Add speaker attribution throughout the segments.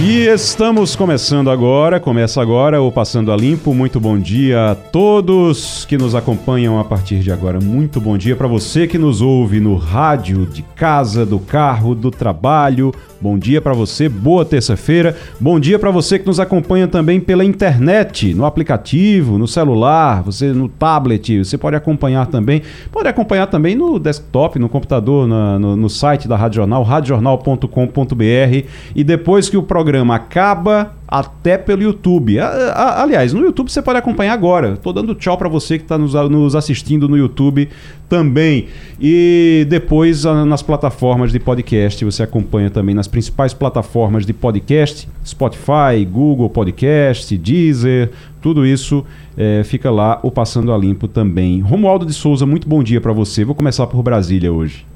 Speaker 1: E estamos começando agora, começa agora o Passando a Limpo. Muito bom dia a todos que nos acompanham a partir de agora. Muito bom dia para você que nos ouve no rádio, de casa, do carro, do trabalho. Bom dia para você, boa terça-feira. Bom dia para você que nos acompanha também pela internet, no aplicativo, no celular, você no tablet. Você pode acompanhar também, pode acompanhar também no desktop, no computador, na, no, no site da Rádio Jornal, radiojornal.com.br. E depois que o programa acaba, até pelo YouTube. Aliás, no YouTube você pode acompanhar agora. Estou dando tchau para você que está nos, nos, assistindo no YouTube também. E depois nas plataformas de podcast, você acompanha também nas principais plataformas de podcast: Spotify, Google Podcast, Deezer, tudo isso é, fica lá o Passando a Limpo também. Romualdo de Souza, muito bom dia para você. Vou começar por Brasília hoje.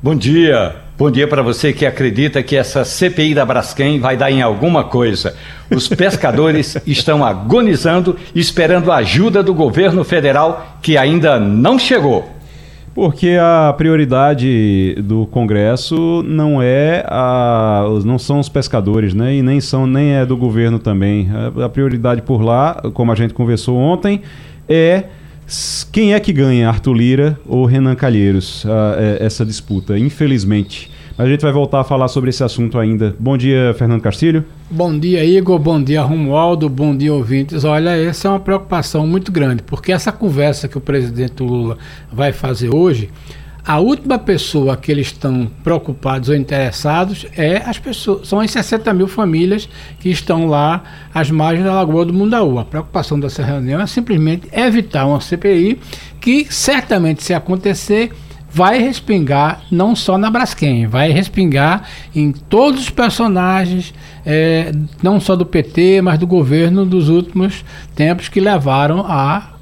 Speaker 2: Bom dia. Bom dia para você que acredita que essa CPI da Braskem vai dar em alguma coisa. Os pescadores estão agonizando, esperando a ajuda do governo federal que ainda não chegou.
Speaker 1: Porque a prioridade do Congresso não é a, não são os pescadores, né? E nem são nem é do governo também. A, a prioridade por lá, como a gente conversou ontem, é quem é que ganha, Arthur Lira ou Renan Calheiros, é, essa disputa? Infelizmente. A gente vai voltar a falar sobre esse assunto ainda. Bom dia, Fernando Castilho.
Speaker 3: Bom dia, Igor. Bom dia, Romualdo. Bom dia, ouvintes. Olha, essa é uma preocupação muito grande, porque essa conversa que o presidente Lula vai fazer hoje, a última pessoa que eles estão preocupados ou interessados é as pessoas, são as 60 mil famílias que estão lá às margens da Lagoa do Mundaú. A preocupação dessa reunião é simplesmente evitar uma CPI que certamente, se acontecer, vai respingar não só na Braskem, vai respingar em todos os personagens, é, não só do PT, mas do governo dos últimos tempos que levaram a,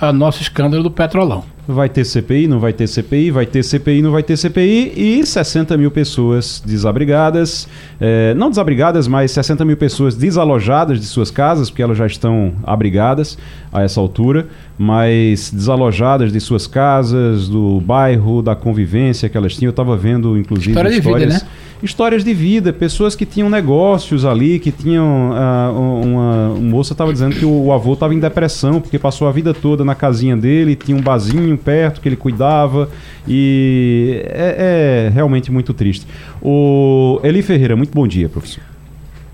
Speaker 3: a nosso escândalo do Petrolão.
Speaker 1: Vai ter CPI, não vai ter CPI, vai ter CPI, não vai ter CPI, e 60 mil pessoas desabrigadas, é, não desabrigadas, mas 60 mil pessoas desalojadas de suas casas, porque elas já estão abrigadas a essa altura, mas desalojadas de suas casas, do bairro, da convivência que elas tinham. Eu estava vendo, inclusive,
Speaker 3: História histórias, de vida, né?
Speaker 1: histórias de vida, pessoas que tinham negócios ali, que tinham. Uh, uma, uma moça estava dizendo que o, o avô estava em depressão, porque passou a vida toda na casinha dele, tinha um barzinho perto que ele cuidava, e é, é realmente muito triste. O Eli Ferreira, muito bom dia, professor.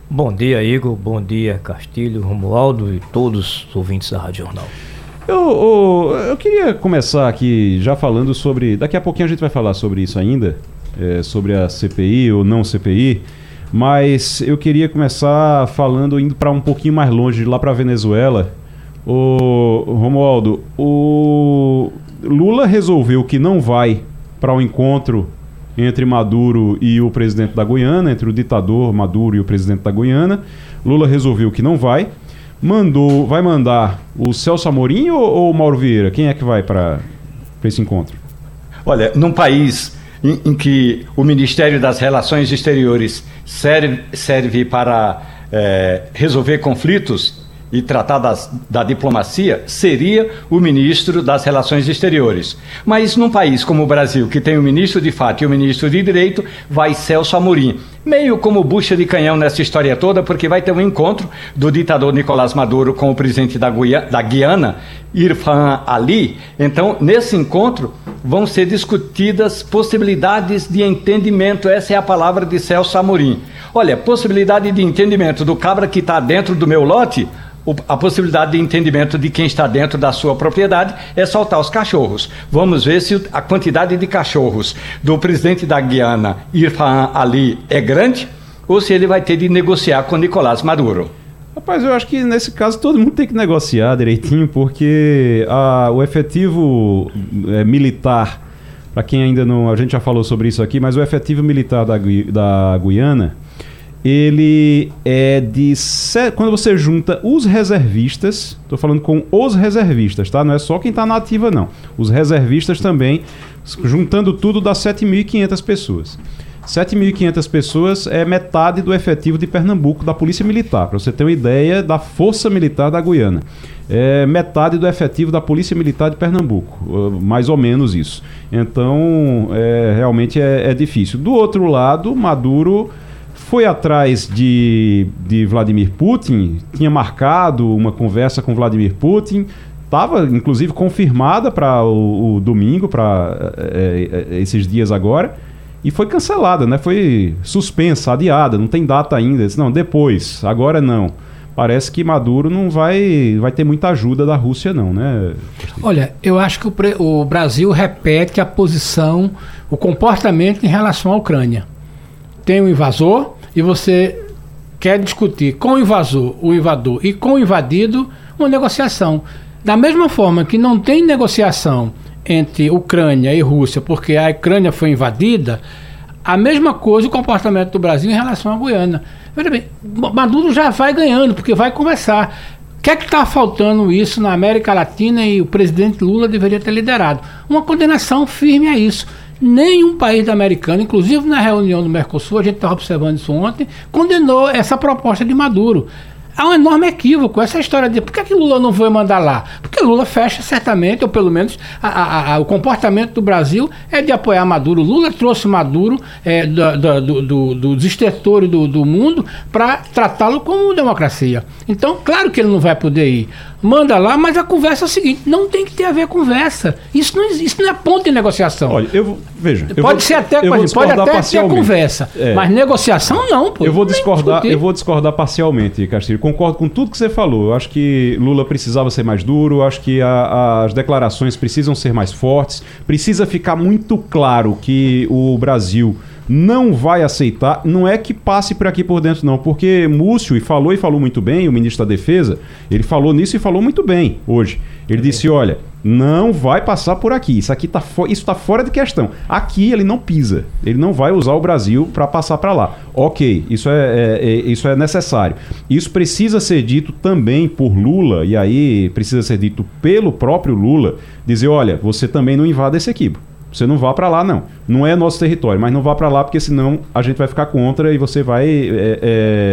Speaker 4: Bom dia, Igor. Bom dia, Castilho, Romualdo e todos os ouvintes da Rádio Jornal.
Speaker 1: Eu, eu, eu, queria começar aqui já falando sobre. Daqui a pouquinho a gente vai falar sobre isso ainda, é, sobre a CPI ou não CPI, mas eu queria começar falando, indo para um pouquinho mais longe, lá para Venezuela. O Romualdo, o Lula resolveu que não vai para o um encontro entre Maduro e o presidente da Guiana, entre o ditador Maduro e o presidente da Guiana. Lula resolveu que não vai mandou, vai mandar o Celso Amorim ou, ou o Mauro Vieira? Quem é que vai para esse encontro?
Speaker 2: Olha, num país em, em, que o Ministério das Relações Exteriores serve, serve para é, resolver conflitos, e tratar das, da diplomacia seria o ministro das Relações Exteriores. Mas num país como o Brasil, que tem o ministro de fato e o ministro de direito, vai Celso Amorim. Meio como bucha de canhão nessa história toda, porque vai ter um encontro do ditador Nicolás Maduro com o presidente da, Guiana, da Guiana Irfan Ali. Então, nesse encontro, vão ser discutidas possibilidades de entendimento. Essa é a palavra de Celso Amorim. Olha, possibilidade de entendimento do cabra que está dentro do meu lote a possibilidade de entendimento de quem está dentro da sua propriedade é soltar os cachorros. Vamos ver se a quantidade de cachorros do presidente da Guiana, Irfan Ali, é grande ou se ele vai ter de negociar com Nicolás Maduro.
Speaker 1: Rapaz, eu acho que nesse caso todo mundo tem que negociar direitinho, porque a, o efetivo é, militar, para quem ainda não. A gente já falou sobre isso aqui, mas o efetivo militar da, da Guiana ele é de. Quando você junta os reservistas, estou falando com os reservistas, tá? Não é só quem está na ativa, não. Os reservistas também, juntando tudo, dá 7.500 pessoas. 7.500 pessoas é metade do efetivo de Pernambuco, da Polícia Militar, para você ter uma ideia da Força Militar da Guiana. É metade do efetivo da Polícia Militar de Pernambuco, mais ou menos isso. Então, é, realmente é, é difícil. Do outro lado, Maduro foi atrás de, de Vladimir Putin, tinha marcado uma conversa com Vladimir Putin, estava inclusive confirmada para o, o domingo, para esses dias agora, e foi cancelada, né? Foi suspensa, adiada, não tem data ainda. Disse, Não, depois, agora não. Parece que Maduro não vai, vai ter muita ajuda da Rússia, não, né?
Speaker 3: Olha, eu acho que o, o Brasil repete a posição, o comportamento em relação à Ucrânia. Tem um invasor e você quer discutir com o invasor, o invador e com o invadido uma negociação. Da mesma forma que não tem negociação entre Ucrânia e Rússia, porque a Ucrânia foi invadida, a mesma coisa o comportamento do Brasil em relação à Guiana. Veja bem, Maduro já vai ganhando, porque vai conversar. O que é que está faltando isso na América Latina e o presidente Lula deveria ter liderado? Uma condenação firme a isso. Nenhum país americano, inclusive na reunião do Mercosul, a gente estava observando isso ontem, condenou essa proposta de Maduro. Há um enorme equívoco. Essa história de por que, que Lula não foi mandar lá? Porque Lula fecha certamente, ou pelo menos a- a- a- o comportamento do Brasil é de apoiar Maduro. Lula trouxe Maduro é, da- do, do, dos estertores do, do mundo para tratá-lo como democracia. Então, claro que ele não vai poder ir. Manda lá, mas a conversa é a seguinte: não tem que ter a ver conversa. Isso não, isso não é ponto de negociação.
Speaker 1: Olha, eu vou. Veja.
Speaker 3: pode
Speaker 1: vou-
Speaker 3: ser até, pode
Speaker 1: discordar
Speaker 3: até ter
Speaker 1: parcialmente.
Speaker 3: conversa,
Speaker 1: É.
Speaker 3: mas negociação não, pô.
Speaker 1: Eu vou discordar,
Speaker 3: discutir.
Speaker 1: eu vou discordar parcialmente, Castilho. Concordo com tudo que você falou. Eu acho que Lula precisava ser mais duro, acho que a- as declarações precisam ser mais fortes. Precisa ficar muito claro que o Brasil não vai aceitar, não é que passe por aqui por dentro, não, porque Múcio e falou e falou muito bem, o ministro da Defesa, ele falou nisso e falou muito bem hoje. Ele disse: olha, não vai passar por aqui. Isso aqui tá fo- isso está fora de questão. Aqui ele não pisa. Ele não vai usar o Brasil para passar para lá. Ok, isso é, é- é- isso é necessário. Isso precisa ser dito também por Lula e aí precisa ser dito pelo próprio Lula. Dizer, olha, você também não invada esse equipe. Você não vá para lá, não. Não é nosso território, mas não vá para lá porque senão a gente vai ficar contra e você vai. é,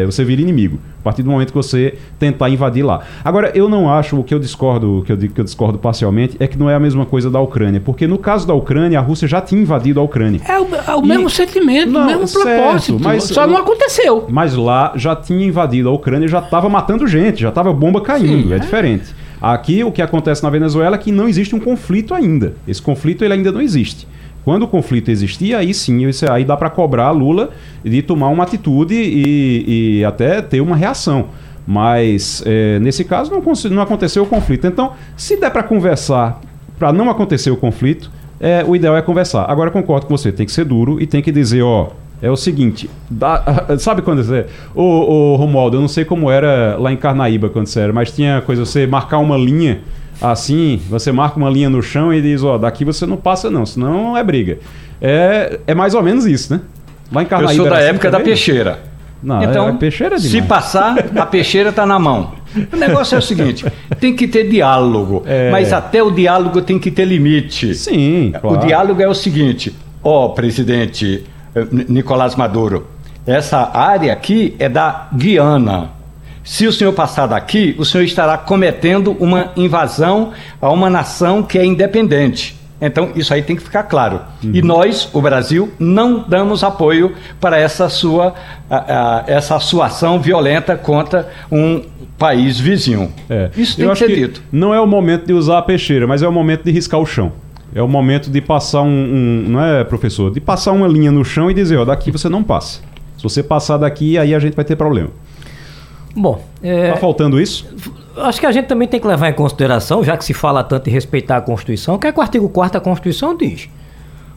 Speaker 1: é, você vira inimigo. A partir do momento que você tentar invadir lá. Agora, eu não acho, o que eu discordo, o que eu digo que eu discordo parcialmente, é que não é a mesma coisa da Ucrânia. Porque no caso da Ucrânia, a Rússia já tinha invadido a Ucrânia.
Speaker 3: É o, é o
Speaker 1: E-
Speaker 3: mesmo sentimento,
Speaker 1: Não,
Speaker 3: o mesmo
Speaker 1: certo,
Speaker 3: propósito.
Speaker 1: mas-
Speaker 3: só não aconteceu.
Speaker 1: Mas lá já tinha invadido a Ucrânia, já estava matando gente, já estava bomba caindo,
Speaker 3: Sim,
Speaker 1: é,
Speaker 3: é.
Speaker 1: diferente. Aqui o que acontece na Venezuela é que não existe um conflito ainda. Esse conflito ele ainda não existe. Quando o conflito existia, aí sim, aí dá para cobrar Lula de tomar uma atitude e, e até ter uma reação. Mas é, nesse caso não, não aconteceu o conflito. Então, se der para conversar para não acontecer o conflito, é, o ideal é conversar. Agora concordo com você, tem que ser duro e tem que dizer, ó, é o seguinte, dá- sabe quando você. Ô, ô Romualdo, eu não sei como era lá em Carnaíba quando você era, mas tinha coisa, você marcar uma linha assim, você marca uma linha no chão e diz, ó, daqui você não passa não, senão é briga. É, é mais ou menos isso, né? Lá em
Speaker 2: Eu
Speaker 1: Carnaíba.
Speaker 2: sou da
Speaker 1: assim
Speaker 2: época da
Speaker 1: também?
Speaker 2: peixeira.
Speaker 1: Não,
Speaker 2: então,
Speaker 1: é, peixeira é
Speaker 2: se
Speaker 1: demais.
Speaker 2: passar, a peixeira está na mão. O negócio é o seguinte: tem que ter diálogo,
Speaker 1: É.
Speaker 2: mas até o diálogo tem que ter limite.
Speaker 1: Sim, claro.
Speaker 2: O diálogo é o seguinte: ó, presidente eh, N- Nicolás Maduro, essa área aqui é da Guiana. Se o senhor passar daqui, o senhor estará cometendo uma invasão a uma nação que é independente. Então, isso aí tem que ficar claro.
Speaker 1: Uhum.
Speaker 2: E nós, o Brasil, não damos apoio para essa sua, a- a- essa sua ação violenta contra um país vizinho.
Speaker 1: É.
Speaker 2: Isso tem
Speaker 1: Eu
Speaker 2: que ser dito.
Speaker 1: Não é o momento de usar a peixeira, mas é o momento de riscar o chão. É o momento de passar um, um- Não é, professor? De passar uma linha no chão e dizer, ó, daqui você não passa. Se você passar daqui, aí a gente vai ter problema.
Speaker 4: Bom, é,
Speaker 1: Tá faltando isso?
Speaker 4: acho que a gente também tem que levar em consideração, já que se fala tanto em respeitar a Constituição, o que, é que o artigo 4 da Constituição diz.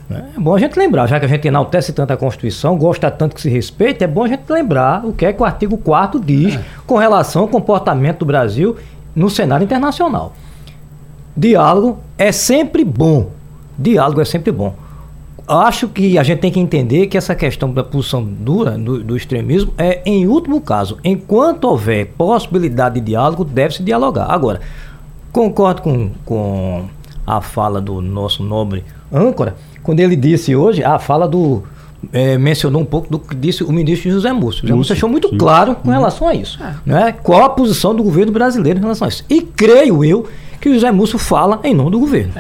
Speaker 4: né? É bom a gente lembrar, já que a gente enaltece tanto a Constituição, gosta tanto que se respeita, é bom a gente lembrar o que é que o artigo 4 diz com relação ao comportamento do Brasil no cenário internacional. Diálogo é sempre bom. Diálogo é sempre bom. acho que a gente tem que entender que essa questão da posição dura do, do, extremismo é, em último caso, enquanto houver possibilidade de diálogo, deve-se dialogar. Agora, concordo com, com a fala do nosso nobre âncora, quando ele disse hoje, a fala do. É, mencionou um pouco do que disse o ministro José Múcio. José Múcio deixou muito sim. claro com relação a isso. É. Né? Qual a posição do governo brasileiro em relação a isso. E creio eu que o José Múcio fala em nome do governo.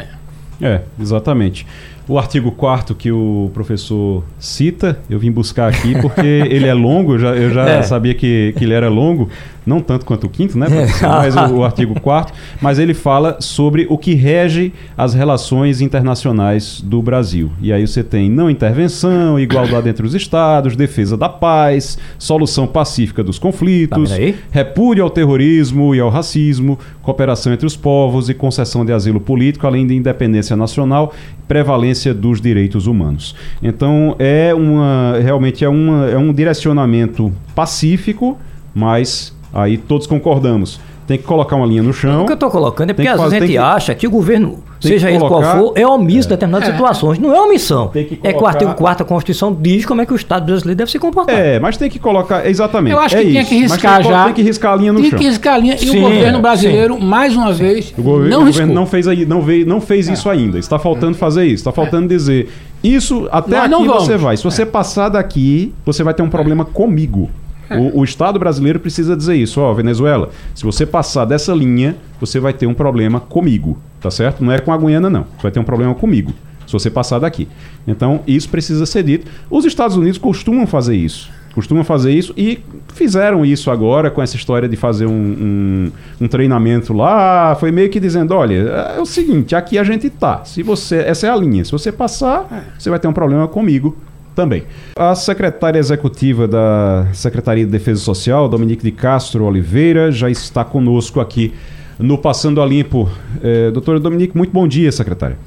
Speaker 1: É, exatamente. O artigo 4 que o professor cita, eu vim buscar aqui porque ele é longo, eu já, eu já é. sabia que, que ele era longo, não tanto quanto o quinto, né, professor? Mas o, o artigo 4 mas ele fala sobre o que rege as relações internacionais do Brasil. E aí você tem não intervenção, igualdade entre os estados, defesa da paz, solução pacífica dos conflitos, tá repúdio ao terrorismo e ao racismo, cooperação entre os povos e concessão de asilo político, além de independência nacional prevalência dos direitos humanos. Então é uma realmente é, uma, é um direcionamento pacífico, mas aí todos concordamos. Tem que colocar uma linha no chão.
Speaker 4: O que eu estou colocando é porque às vezes a gente que, acha que o governo, seja ele qual for, é omisso em é. determinadas é. situações. Não é omissão. Colocar... É que o artigo 4 da Constituição diz como é que o Estado brasileiro deve se comportar.
Speaker 1: É, mas tem que colocar. Exatamente.
Speaker 3: Eu acho que
Speaker 1: é
Speaker 3: tinha que riscar
Speaker 1: tem,
Speaker 3: já.
Speaker 1: Tem que riscar a linha no
Speaker 3: tem
Speaker 1: chão.
Speaker 3: Tem que riscar a linha. E sim, o governo brasileiro, sim. mais uma vez,
Speaker 1: o governo, não, o governo não fez, aí, não veio, não fez é. isso ainda. Está faltando fazer isso. Está faltando dizer. Isso, até Nós aqui você vai. Se você é. passar daqui, você vai ter um problema comigo. O, o, Estado brasileiro precisa dizer isso. Ó, Venezuela, se você passar dessa linha, você vai ter um problema comigo, tá certo? Não é com a Guiana, não. Você vai ter um problema comigo, se você passar daqui. Então, isso precisa ser dito. Os Estados Unidos costumam fazer isso. Costumam fazer isso e fizeram isso agora com essa história de fazer um, um, um treinamento lá. Foi meio que dizendo: olha, é o seguinte, aqui a gente tá. Se você. Essa é a linha. Se você passar, é. você vai ter um problema comigo também. A secretária executiva da Secretaria de Defesa Social, Dominique de Castro Oliveira, já está conosco aqui no Passando a Limpo. É, doutora Dominique, muito bom dia, secretária.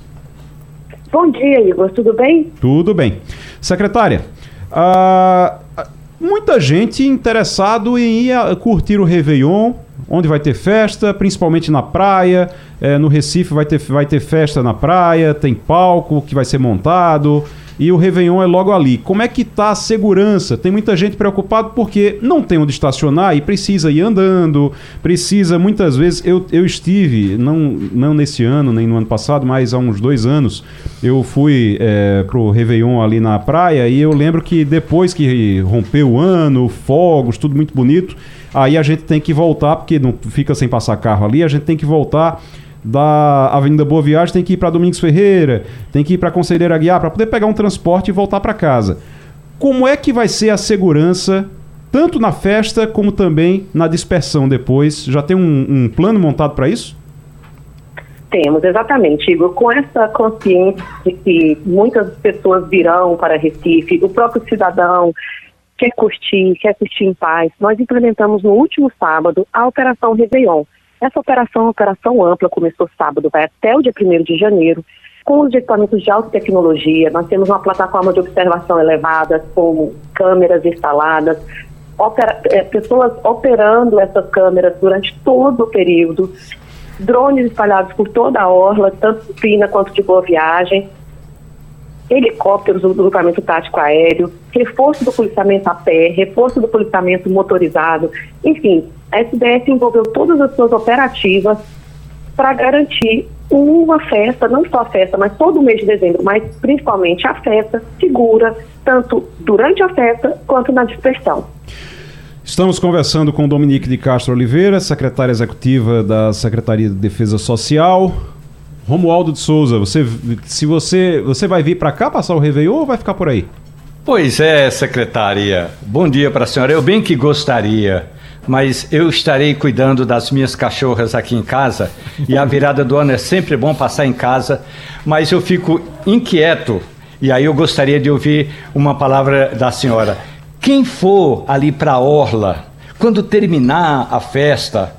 Speaker 5: Bom dia, Igor. Tudo bem?
Speaker 1: Tudo bem. Secretária, a, muita gente interessado em ir curtir o Réveillon, onde vai ter festa, principalmente na praia. É, no Recife vai ter, vai ter festa na praia, tem palco que vai ser montado e o Réveillon é logo ali. Como é que está a segurança? Tem muita gente preocupada porque não tem onde estacionar e precisa ir andando, precisa muitas vezes. Eu, eu estive, não, não nesse ano, nem no ano passado, mas há uns dois anos, eu fui é, pro Réveillon ali na praia e eu lembro que depois que rompeu o ano, fogos, tudo muito bonito, aí a gente tem que voltar, porque não fica sem passar carro ali, a gente tem que voltar da Avenida Boa Viagem tem que ir para Domingos Ferreira, tem que ir para Conselheiro Aguiar para poder pegar um transporte e voltar para casa. Como é que vai ser a segurança tanto na festa como também na dispersão depois? Já tem um, um plano montado para isso?
Speaker 5: Temos, exatamente, Igor. Com essa consciência de que muitas pessoas virão para Recife, o próprio cidadão quer curtir, quer assistir em paz, nós implementamos no último sábado a Operação Réveillon essa operação é uma operação ampla, começou sábado, vai até o dia 1 de janeiro, com os equipamentos de alta tecnologia. Nós temos uma plataforma de observação elevada, com câmeras instaladas, opera, é, pessoas operando essas câmeras durante todo o período, drones espalhados por toda a orla, tanto de Pina quanto de Boa Viagem, helicópteros do grupamento tático aéreo, reforço do policiamento a pé, reforço do policiamento motorizado, enfim, a SDS envolveu todas as suas operativas para garantir uma festa, não só a festa, mas todo mês de dezembro, mas principalmente a festa segura, tanto durante a festa quanto na dispersão.
Speaker 1: Estamos conversando com Dominique de Castro Oliveira, secretária executiva da Secretaria de Defesa Social. Romualdo de Souza, você, se você, você vai vir para cá passar o Réveillon ou vai ficar por aí?
Speaker 2: Pois é, secretária. Bom dia para a senhora. Eu bem que gostaria mas eu estarei cuidando das minhas cachorras aqui em casa e a virada do ano é sempre bom passar em casa, mas eu fico inquieto e aí eu gostaria de ouvir uma palavra da senhora. Quem for ali para a orla, quando terminar a festa,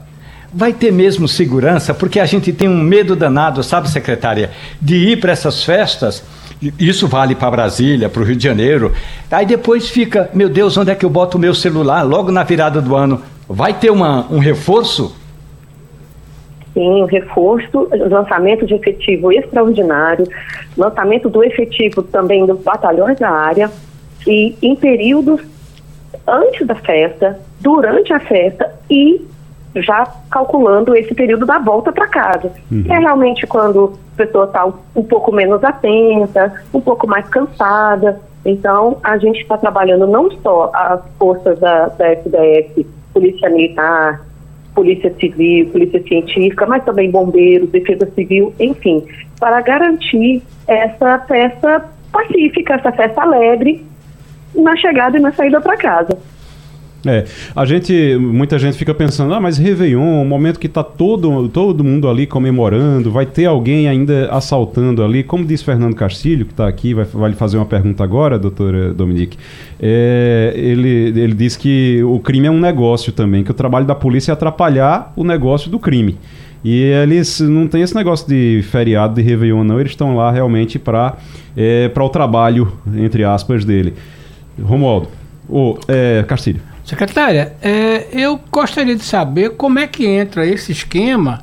Speaker 2: vai ter mesmo segurança? Porque a gente tem um medo danado, sabe, secretária, de ir para essas festas. Isso vale para Brasília, para o Rio de Janeiro. Aí depois fica, meu Deus, onde é que eu boto o meu celular? Logo na virada do ano. Vai ter uma, um reforço?
Speaker 5: sim, o reforço, lançamento de efetivo extraordinário, lançamento do efetivo também dos batalhões da área e em períodos antes da festa, durante a festa e já calculando esse período da volta para casa. Uhum. É realmente quando a pessoa está um pouco menos atenta, um pouco mais cansada. Então, a gente está trabalhando não só as forças da, da SDS, Polícia Militar, Polícia Civil, Polícia Científica, mas também bombeiros, Defesa Civil, enfim, para garantir essa festa pacífica, essa festa alegre na chegada e na saída para casa.
Speaker 1: É, a gente, muita gente fica pensando, ah, mas Réveillon, um momento que está todo, todo mundo ali comemorando, vai ter alguém ainda assaltando ali, como diz Fernando Castilho, que está aqui, vai, vai lhe fazer uma pergunta agora, doutora Dominique, é, ele, ele diz que o crime é um negócio também, que o trabalho da polícia é atrapalhar o negócio do crime. E eles não tem esse negócio de feriado de Réveillon, não, eles estão lá realmente para é, o trabalho, entre aspas, dele. Romualdo, ou é, Castilho.
Speaker 3: Secretária, é, eu gostaria de saber como é que entra esse esquema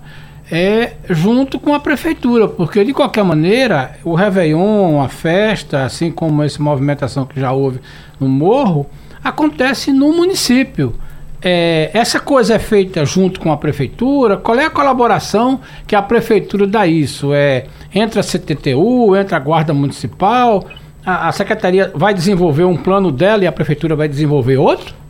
Speaker 3: é, junto com a prefeitura, porque de qualquer maneira o Réveillon, a festa, assim como essa movimentação que já houve no Morro, acontece no município. É, essa coisa é feita junto com a prefeitura? Qual é a colaboração que a prefeitura dá isso? É, entra a CTTU, entra a Guarda Municipal, a, a secretaria vai desenvolver um plano dela e a prefeitura vai desenvolver outro?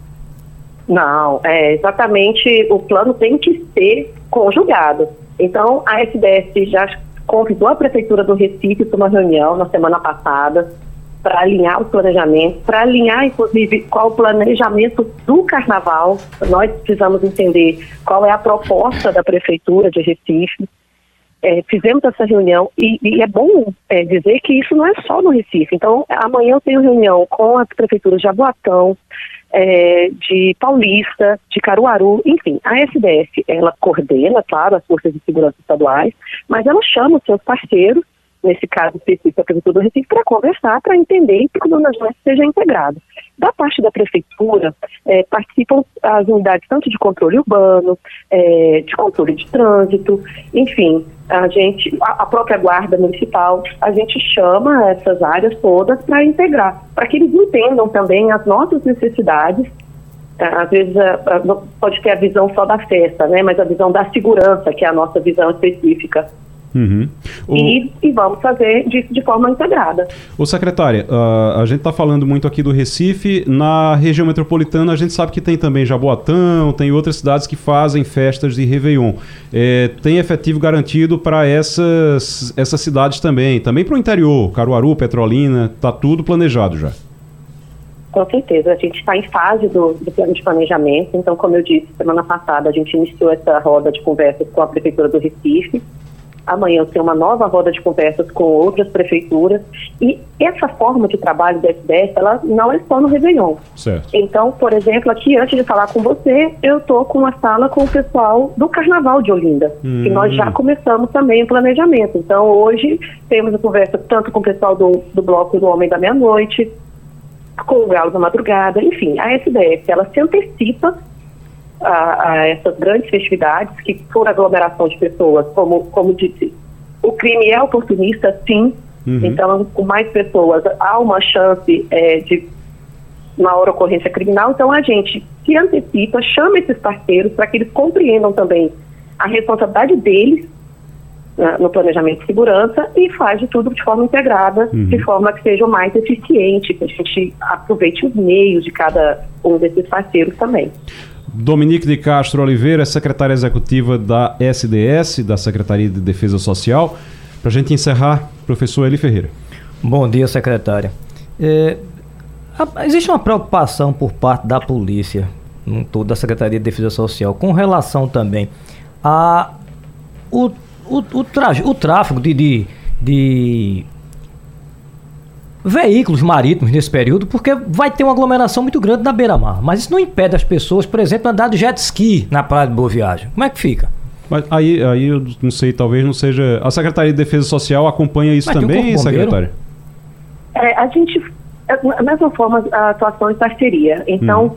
Speaker 5: Não, é exatamente o plano tem que ser conjugado. Então, a SDS já convidou a Prefeitura do Recife para uma reunião na semana passada para alinhar o planejamento, para alinhar, inclusive, qual o planejamento do carnaval. Nós precisamos entender qual é a proposta da Prefeitura de Recife. É, fizemos essa reunião e, e é bom é, dizer que isso não é só no Recife. Então, amanhã eu tenho reunião com a Prefeitura de Jaboatão, é, de Paulista, de Caruaru, enfim, a SDS, ela coordena, claro, as forças de segurança estaduais, mas ela chama os seus parceiros, nesse caso específico a Prefeitura do Recife, para conversar, para entender que o planejamento seja integrado. Da parte da Prefeitura, é, participam as unidades tanto de controle urbano, é, de controle de trânsito, enfim, a gente, a, própria guarda municipal, a gente chama essas áreas todas para integrar, para que eles entendam também as nossas necessidades. Tá? Às vezes pode ter a visão só da festa, né? mas a visão da segurança, que é a nossa visão específica. Uhum. O... E, e, vamos fazer disso de forma integrada.
Speaker 1: Ô secretária, uh, a gente está falando muito aqui do Recife. Na região metropolitana a gente sabe que tem também Jaboatão, tem outras cidades que fazem festas de Réveillon. É, tem efetivo garantido para essas, essas cidades também. Também para o interior, Caruaru, Petrolina, está tudo planejado já.
Speaker 5: Com certeza, a gente está em fase do, do, plano de planejamento. Então, como eu disse, semana passada a gente iniciou essa roda de conversas com a Prefeitura do Recife. Amanhã eu tenho uma nova roda de conversas com outras prefeituras. E essa forma de trabalho da SDS, ela não é só no Réveillon. Certo. Então, por exemplo, aqui, antes de falar com você, eu estou com uma sala com o pessoal do Carnaval de Olinda, hum. que nós já hum. começamos também o planejamento. Então, hoje, temos a conversa tanto com o pessoal do, do Bloco do Homem da Meia-Noite, com o Galo da Madrugada, enfim, a SDS, ela se antecipa a, a essas grandes festividades, que por aglomeração de pessoas, como, como disse, o crime é oportunista, sim. Uhum. Então, com mais pessoas, há uma chance é, de maior ocorrência criminal. Então, a gente se antecipa, chama esses parceiros para que eles compreendam também a responsabilidade deles né, no planejamento de segurança e faz de tudo de forma integrada, uhum. de forma que seja o mais eficiente, que a gente aproveite os meios de cada um desses parceiros também.
Speaker 1: Dominique de Castro Oliveira, secretária executiva da SDS, da Secretaria de Defesa Social. Para a gente encerrar, professor Eli Ferreira.
Speaker 4: Bom dia, secretária. É, existe uma preocupação por parte da polícia, toda da Secretaria de Defesa Social, com relação também a o, o, o, o tráfego de, de, de veículos marítimos nesse período, porque vai ter uma aglomeração muito grande na beira-mar. Mas isso não impede as pessoas, por exemplo, andar de jet ski na praia de Boa Viagem. Como é que fica?
Speaker 1: Mas aí, aí eu não sei, talvez não seja. A Secretaria de Defesa Social acompanha isso Mas também, um secretária?
Speaker 5: É, a gente, da mesma forma, a atuação em parceria. Então, hum.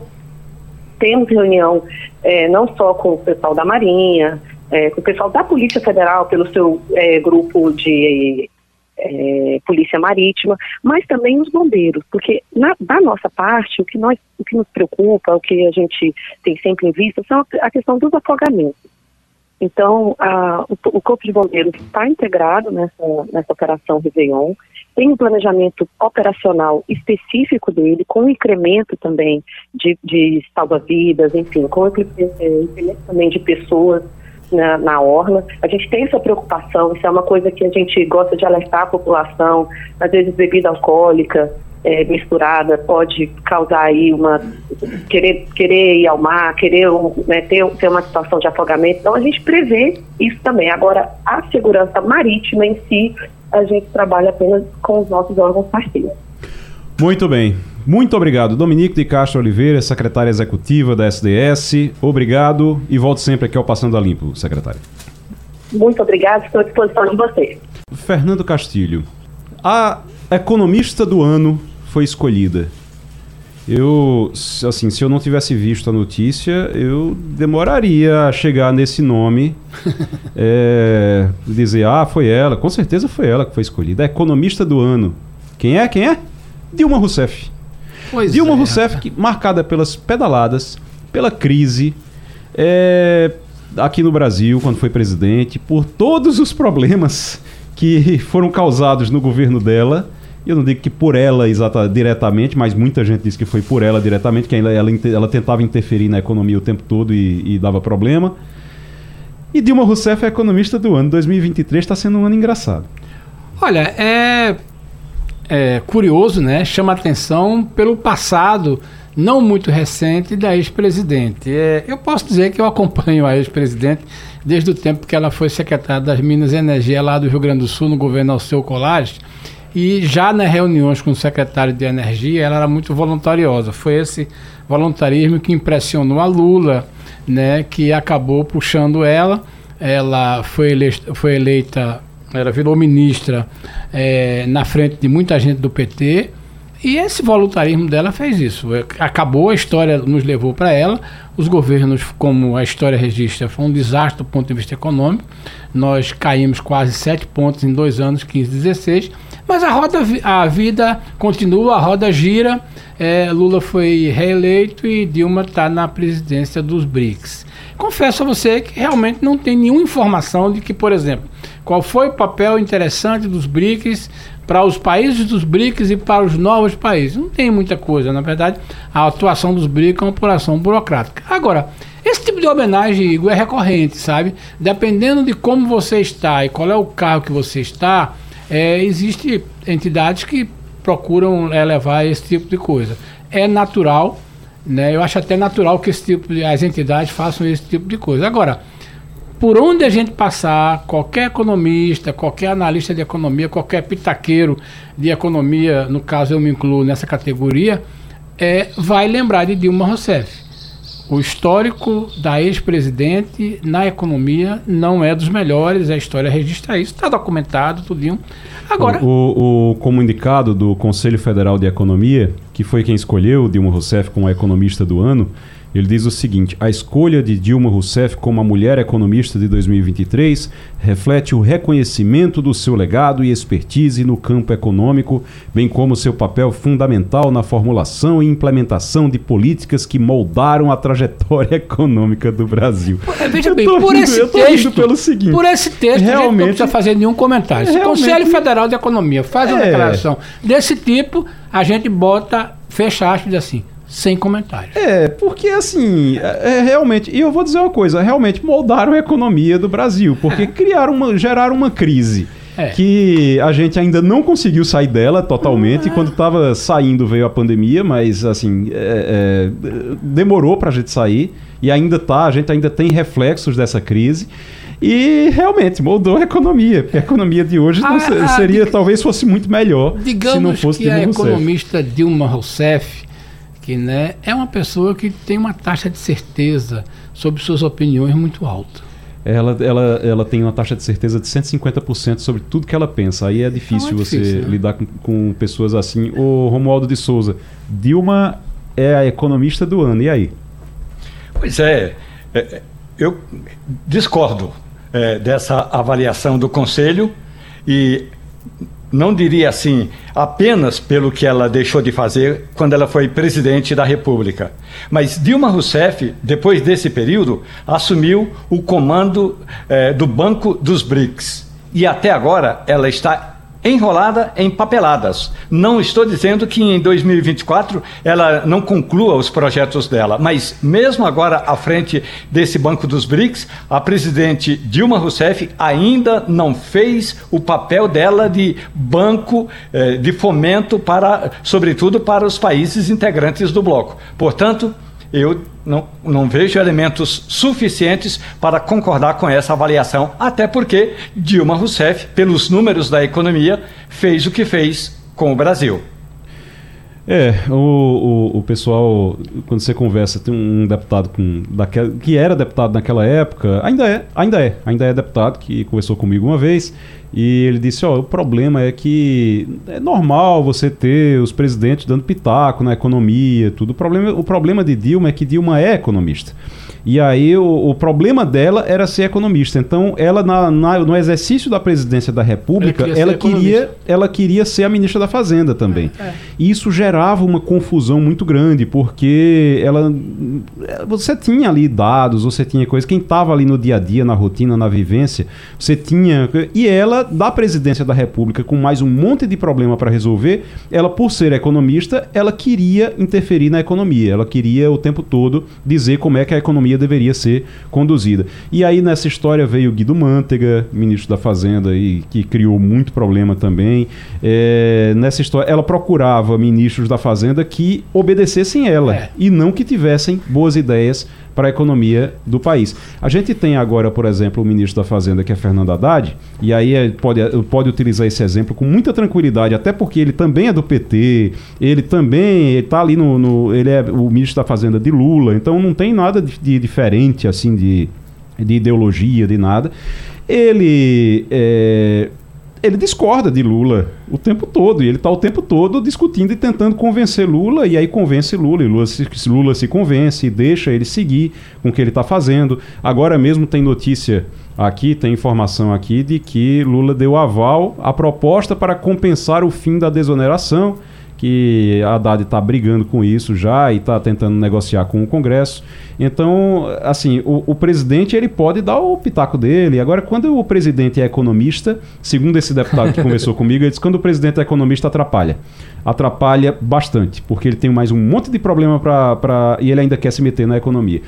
Speaker 5: temos reunião é, não só com o pessoal da Marinha, é, com o pessoal da Polícia Federal, pelo seu é, grupo de é, Polícia Marítima, mas também os bombeiros, porque na, da nossa parte, o que, nós, o que nos preocupa, o que a gente tem sempre em vista, são a questão dos afogamentos. Então, a, o, o, Corpo de Bombeiros está integrado nessa, nessa operação Réveillon, tem um planejamento operacional específico dele, com incremento também de, de salva-vidas, enfim, com incremento também de pessoas na, na orla. A gente tem essa preocupação, isso é uma coisa que a gente gosta de alertar a população, às vezes bebida alcoólica, é, misturada pode causar aí uma querer querer ir ao mar, querer né, ter, ter uma situação de afogamento. Então a gente prevê isso também. Agora a segurança marítima em si a gente trabalha apenas com os nossos órgãos parceiros.
Speaker 1: Muito bem. Muito obrigado, Dominique de Castro Oliveira, secretária executiva da SDS. Obrigado e volte sempre aqui ao Passando a Limpo, secretária.
Speaker 5: Muito obrigado, estou à disposição de você.
Speaker 1: Fernando Castilho, a economista do ano foi escolhida. Eu, assim, se eu não tivesse visto a notícia, eu demoraria a chegar nesse nome, é, dizer, ah, foi ela. Com certeza foi ela que foi escolhida. A economista do ano. Quem é? Quem é? Dilma Rousseff. Pois Dilma é. Rousseff, que, marcada pelas pedaladas, pela crise, é, aqui no Brasil, quando foi presidente, por todos os problemas que foram causados no governo dela. Eu não digo que por ela exata, diretamente, mas muita gente diz que foi por ela diretamente, que ela, ela, ela tentava interferir na economia o tempo todo e, e dava problema. E Dilma Rousseff é economista do ano. 2023 está sendo um ano engraçado.
Speaker 3: Olha, é é, curioso, né? Chama atenção pelo passado não muito recente da ex-presidente. É, eu posso dizer que eu acompanho a ex-presidente desde o tempo que ela foi secretária das Minas e Energia lá do Rio Grande do Sul, no governo Alceu Colares. E já nas reuniões com o secretário de Energia, ela era muito voluntariosa. Foi esse voluntarismo que impressionou a Lula, né, que acabou puxando ela. Ela foi foi eleita ela virou ministra é, na frente de muita gente do PT. E esse voluntarismo dela fez isso. É, acabou, a história nos levou para ela. Os governos, como a história registra, foi um desastre do ponto de vista econômico. Nós caímos quase sete pontos em dois anos, 15, 16. Mas a roda, a vida continua, a roda gira. É, Lula foi reeleito e Dilma está na presidência dos BRICS. Confesso a você que realmente não tem nenhuma informação de que, por exemplo, qual foi o papel interessante dos BRICS para os países dos BRICS e para os novos países. Não tem muita coisa, na verdade, a atuação dos BRICS é uma operação burocrática. Agora, esse tipo de homenagem, Igor, é recorrente, sabe? Dependendo de como você está e qual é o carro que você está, é, existe entidades que procuram elevar esse tipo de coisa. É natural né? Eu acho até natural que esse tipo de, as entidades façam esse tipo de coisa. Agora, por onde a gente passar, qualquer economista, qualquer analista de economia, qualquer pitaqueiro de economia, no caso eu me incluo nessa categoria, é, vai lembrar de Dilma Rousseff. O histórico da ex-presidente na economia não é dos melhores, a história registra isso, está documentado, tudinho.
Speaker 1: Agora. O, o, como indicado do Conselho Federal de Economia, que foi quem escolheu Dilma Rousseff como economista do ano, ele diz o seguinte: a escolha de Dilma Rousseff como a mulher economista de 2023 reflete o reconhecimento do seu legado e expertise no campo econômico, bem como seu papel fundamental na formulação e implementação de políticas que moldaram a trajetória econômica do Brasil.
Speaker 3: Veja bem, por esse texto, pelo seguinte, por esse texto, realmente, não precisa fazer nenhum comentário. Se o Conselho Federal de Economia faz uma é, declaração desse tipo, a gente bota, fecha aspas assim sem comentário.
Speaker 1: É, porque assim, é, é, realmente, e eu vou dizer uma coisa, realmente moldaram a economia do Brasil, porque é. criaram uma, geraram uma crise. É. Que a gente ainda não conseguiu sair dela totalmente. Ah. Quando estava saindo veio a pandemia, mas assim, é, é, demorou para a gente sair. E ainda tá, a gente ainda tem reflexos dessa crise. E realmente moldou a economia. Porque a economia de hoje não ah, seria, talvez fosse muito melhor
Speaker 3: se não fosse que a Rousseff. economista Dilma Rousseff que né, é uma pessoa que tem uma taxa de certeza sobre suas opiniões muito alta.
Speaker 1: Ela, ela, ela tem uma taxa de certeza de 150% sobre tudo que ela pensa. Aí é difícil, então é difícil você né? lidar com, com, pessoas assim. O Romualdo de Souza, Dilma é a economista do ano, e aí?
Speaker 2: Pois é, é eu discordo é, dessa avaliação do Conselho e não diria assim apenas pelo que ela deixou de fazer quando ela foi presidente da República. Mas Dilma Rousseff, depois desse período, assumiu o comando eh, do Banco dos BRICS. E até agora ela está enrolada em papeladas. Não estou dizendo que em 2024 ela não conclua os projetos dela, mas mesmo agora à frente desse Banco dos BRICS, a presidente Dilma Rousseff ainda não fez o papel dela de banco eh, de fomento para, sobretudo para os países integrantes do bloco. Portanto, eu não, não vejo elementos suficientes para concordar com essa avaliação, até porque Dilma Rousseff, pelos números da economia, fez o que fez com o Brasil.
Speaker 1: É, o, o, o, pessoal, quando você conversa, tem um deputado com, daquela, que era deputado naquela época, ainda é, ainda é, ainda é deputado, que conversou comigo uma vez, e ele disse: Ó, oh, o problema é que é normal você ter os presidentes dando pitaco na economia, tudo. O problema, o problema de Dilma é que Dilma é economista. E aí o, o, problema dela era ser economista. Então, ela na, na, no exercício da presidência da República, queria ela queria, ela queria ser a ministra da Fazenda também. É, é. E isso gerava uma confusão muito grande, porque ela você tinha ali dados, você tinha coisas, quem estava ali no dia a dia, na rotina, na vivência, você tinha e ela da presidência da República com mais um monte de problema para resolver, ela por ser economista, ela queria interferir na economia. Ela queria o tempo todo dizer como é que a economia economia deveria ser conduzida. E aí nessa história veio Guido Mantega, ministro da Fazenda, e que criou muito problema também. É, nessa história, ela procurava ministros da Fazenda que obedecessem ela é. e não que tivessem boas ideias para a economia do país. A gente tem agora, por exemplo, o ministro da Fazenda, que é Fernando Haddad, e aí é, pode, pode utilizar esse exemplo com muita tranquilidade, até porque ele também é do PT, ele também está ali no, no, Ele é o ministro da Fazenda de Lula, então não tem nada de, de diferente, assim, de, de ideologia, de nada. Ele é, ele discorda de Lula o tempo todo. E ele está o tempo todo discutindo e tentando convencer Lula, e aí convence Lula. E Lula se, Lula se convence e deixa ele seguir com o que ele está fazendo. Agora mesmo tem notícia aqui, tem informação aqui de que Lula deu aval à proposta para compensar o fim da desoneração que a Haddad está brigando com isso já e está tentando negociar com o Congresso. Então, assim, o, o, presidente ele pode dar o pitaco dele. Agora, quando o presidente é economista, segundo esse deputado que conversou comigo, ele disse quando o presidente é economista atrapalha. Atrapalha bastante, porque ele tem mais um monte de problema para. e ele ainda quer se meter na economia.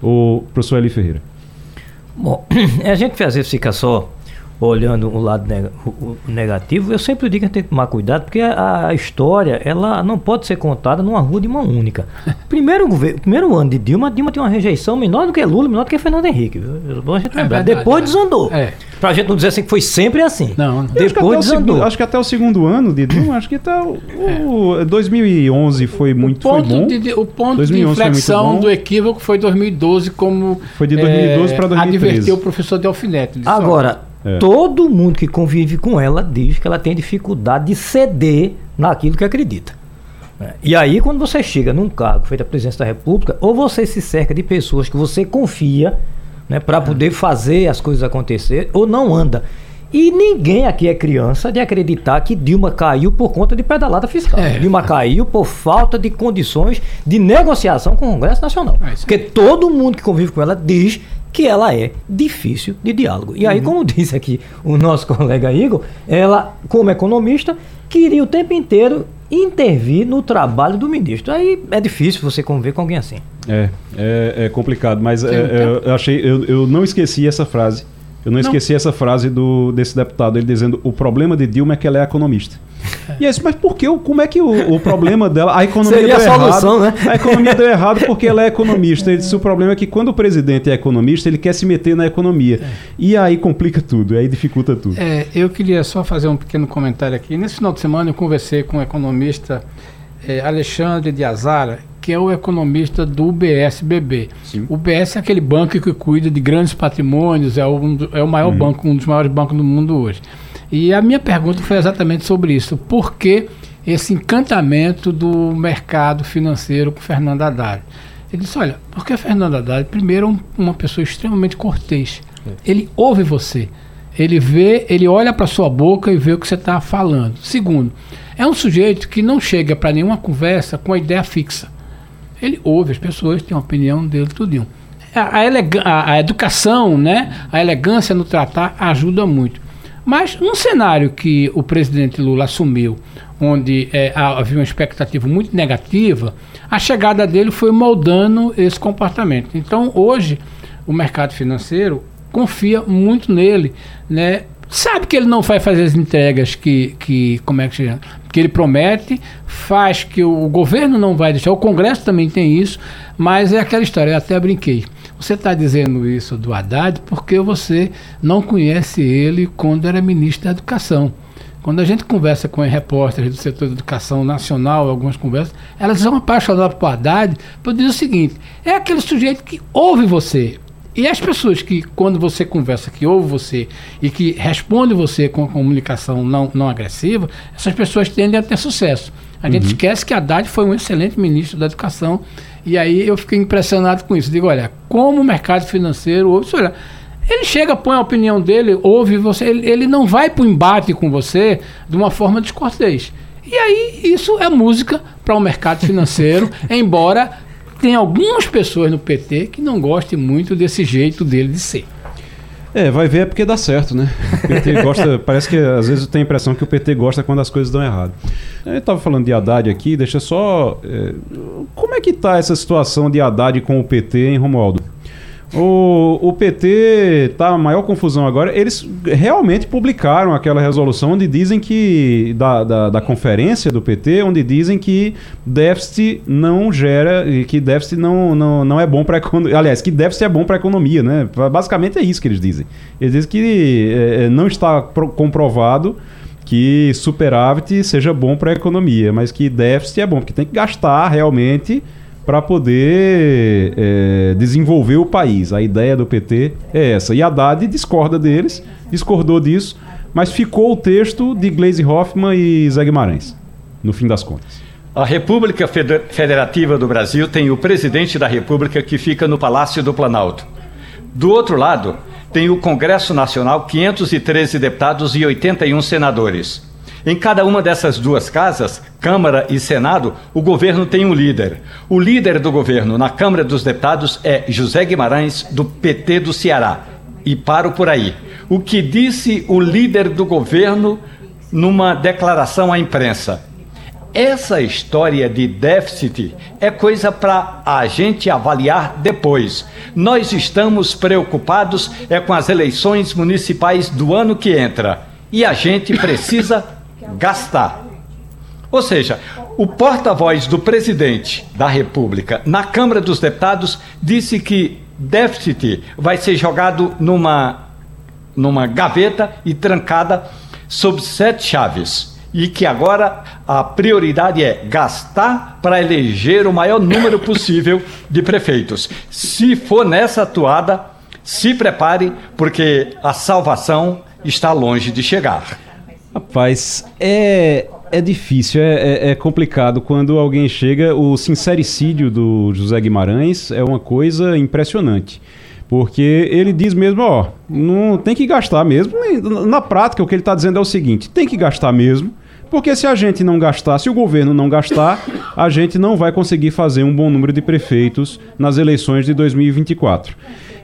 Speaker 1: O professor Eli Ferreira.
Speaker 4: Bom, a gente às vezes fica só olhando o lado neg o negativo, eu sempre digo que a gente tem que tomar cuidado, porque a, a, história ela não pode ser contada numa rua de mão única. Primeiro, primeiro ano de Dilma, Dilma tinha uma rejeição menor do que Lula, menor do que Fernando Henrique. Viu? Bom a gente é lembrar. Verdade, Depois é. desandou. É. Pra gente não dizer assim que foi sempre assim.
Speaker 1: Não, não. Depois acho desandou. Segundo, acho que até o segundo ano de Dilma, acho que até o, o 2011 foi muito
Speaker 3: o
Speaker 1: ponto foi bom.
Speaker 3: De, o ponto de inflexão do equívoco foi 2012, como
Speaker 1: foi de 2012 é, para 2013.
Speaker 3: Advertiu o professor Delfinete.
Speaker 4: Agora, é. Todo mundo que convive com ela diz que ela tem dificuldade de ceder naquilo que acredita. É. E aí, quando você chega num cargo feito a presidência da República, ou você se cerca de pessoas que você confia né, para poder fazer as coisas acontecer, ou não anda. E ninguém aqui é criança de acreditar que Dilma caiu por conta de pedalada fiscal. É. Dilma caiu por falta de condições de negociação com o Congresso Nacional. É Porque todo mundo que convive com ela diz que ela é difícil de diálogo. E aí, uhum. como disse aqui o nosso colega Igor, ela, como economista, queria o tempo inteiro intervir no trabalho do ministro. Aí é difícil você conviver com alguém assim.
Speaker 1: É, é, é complicado, mas é, é, eu achei, eu, eu não esqueci essa frase. Eu não, não, esqueci essa frase do, desse deputado, ele dizendo: o problema de Dilma é que ela é economista. E é isso, mas por que? Como é que o, o problema dela. A economia
Speaker 4: Seria
Speaker 1: deu
Speaker 4: a solução,
Speaker 1: errado. Né? A economia deu errado porque ela é economista. Ele disse: o problema é que quando o presidente é economista, ele quer se meter na economia. É. E aí complica tudo, aí dificulta tudo.
Speaker 3: É, eu queria só fazer um pequeno comentário aqui. Nesse final de semana eu conversei com o economista é, Alexandre de Azara, que é o economista do BSBB. Sim. O BS é aquele banco que cuida de grandes patrimônios, é, um, é o maior uhum. banco, um dos maiores bancos do mundo hoje. E a minha pergunta foi exatamente sobre isso. Por que esse encantamento do mercado financeiro com Fernando Haddad? Ele disse: Olha, porque Fernando Haddad, primeiro, é um, uma pessoa extremamente cortês. Ele ouve você. Ele vê, ele olha para sua boca e vê o que você está falando. Segundo, é um sujeito que não chega para nenhuma conversa com a ideia fixa. Ele ouve as pessoas, tem a opinião dele, tudinho. A, a, a, educação, né, a elegância no tratar ajuda muito. Mas num cenário que o presidente Lula assumiu, onde é, havia uma expectativa muito negativa, a chegada dele foi moldando esse comportamento. Então, hoje, o mercado financeiro confia muito nele, né? Sabe que ele não vai fazer as entregas que, que como é que chama? que ele promete, faz que o governo não vai deixar, o Congresso também tem isso, mas é aquela história, eu até brinquei. Você está dizendo isso do Haddad porque você não conhece ele quando era ministro da Educação. Quando a gente conversa com repórteres do setor de educação nacional, algumas conversas, elas são apaixonadas por Haddad, por dizer o seguinte: é aquele sujeito que ouve você, e as pessoas que, quando você conversa, que ouve você e que responde você com comunicação não, não agressiva, essas pessoas tendem a ter sucesso. A uhum. gente esquece que Haddad foi um excelente ministro da educação e aí eu fiquei impressionado com isso. Digo, olha, como o mercado financeiro ouve, olha, ele chega, põe a opinião dele, ouve você, ele, ele não vai para o embate com você de uma forma descortês. E aí isso é música para o mercado financeiro, embora tem algumas pessoas no PT que não gostem muito desse jeito dele de ser.
Speaker 1: É, vai ver é porque dá certo, né? O PT gosta, parece que às vezes eu tenho a impressão que o PT gosta quando as coisas dão errado. Eu estava falando de Haddad aqui, deixa só. É, como é que está essa situação de Haddad com o PT, em Romualdo? O, o PT tá a maior confusão agora. Eles realmente publicaram aquela resolução onde dizem que. Da, da, da, conferência do PT, onde dizem que déficit não gera. que déficit não, não, não é bom para economia. Aliás, que déficit é bom para a economia, né? Basicamente é isso que eles dizem. Eles dizem que é, é não está comprovado que superávit seja bom para a economia, mas que déficit é bom, porque tem que gastar realmente para poder é, desenvolver o país. A ideia do PT é essa. E Haddad discorda deles, discordou disso, mas ficou o texto de Gleisi Hoffmann e Zé Guimarães, no fim das contas.
Speaker 2: A República Federativa do Brasil tem o presidente da República que fica no Palácio do Planalto. Do outro lado, tem o Congresso Nacional, 513 deputados e 81 senadores. Em cada uma dessas duas casas, Câmara e Senado, o governo tem um líder. O líder do governo na Câmara dos Deputados é José Guimarães, do PT do Ceará. E paro por aí. O que disse o líder do governo numa declaração à imprensa? Essa história de déficit é coisa para a gente avaliar depois. Nós estamos preocupados é com as eleições municipais do ano que entra e a gente precisa gastar. Ou seja, o porta-voz do presidente da República na Câmara dos Deputados disse que déficit vai ser jogado numa, numa gaveta e trancada sob sete chaves. E que agora a prioridade é gastar para eleger o maior número possível de prefeitos. Se for nessa atuada, se prepare, porque a salvação está longe de chegar.
Speaker 1: Rapaz, é, é difícil, é, é, é, complicado. Quando alguém chega, o sincericídio do José Guimarães é uma coisa impressionante. Porque ele diz mesmo, ó, não tem que gastar mesmo. Na prática, o que ele está dizendo é o seguinte: tem que gastar mesmo. Porque se a gente não gastar, se o governo não gastar, a gente não vai conseguir fazer um bom número de prefeitos nas eleições de 2024.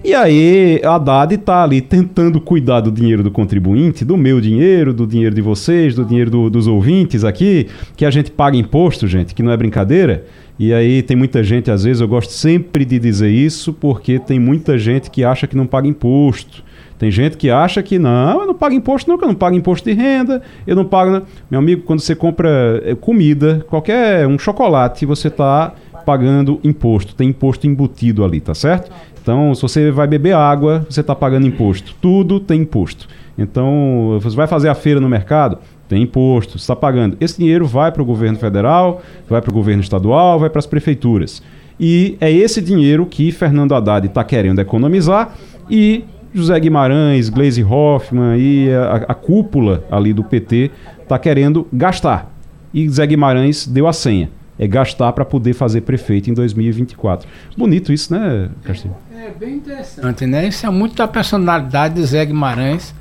Speaker 1: E aí, a Haddad está ali tentando cuidar do dinheiro do contribuinte, do meu dinheiro, do dinheiro de vocês, do dinheiro do, dos ouvintes aqui, que a gente paga imposto, gente, que não é brincadeira. E aí tem muita gente, às vezes, eu gosto sempre de dizer isso, porque tem muita gente que acha que não paga imposto. Tem gente que acha que não, eu não pago imposto não, que eu não pago imposto de renda, eu não pago... Meu amigo, quando você compra eh, comida, qualquer, um chocolate, você está pagando imposto, tem imposto embutido ali, tá certo? Então, se você vai beber água, você está pagando imposto. Tudo tem imposto. Então, você vai fazer a feira no mercado, tem imposto, está pagando. Esse dinheiro vai para o governo federal, vai para o governo estadual, vai para as prefeituras. E é esse dinheiro que Fernando Haddad está querendo economizar e José Guimarães, Gleisi Hoffmann e a, a cúpula ali do PT está querendo gastar. E Zé Guimarães deu a senha. é gastar para poder fazer prefeito em 2024. Bonito isso, né, Castilho?
Speaker 3: É, é bem interessante, né? Isso é muito da personalidade de Zé Guimarães,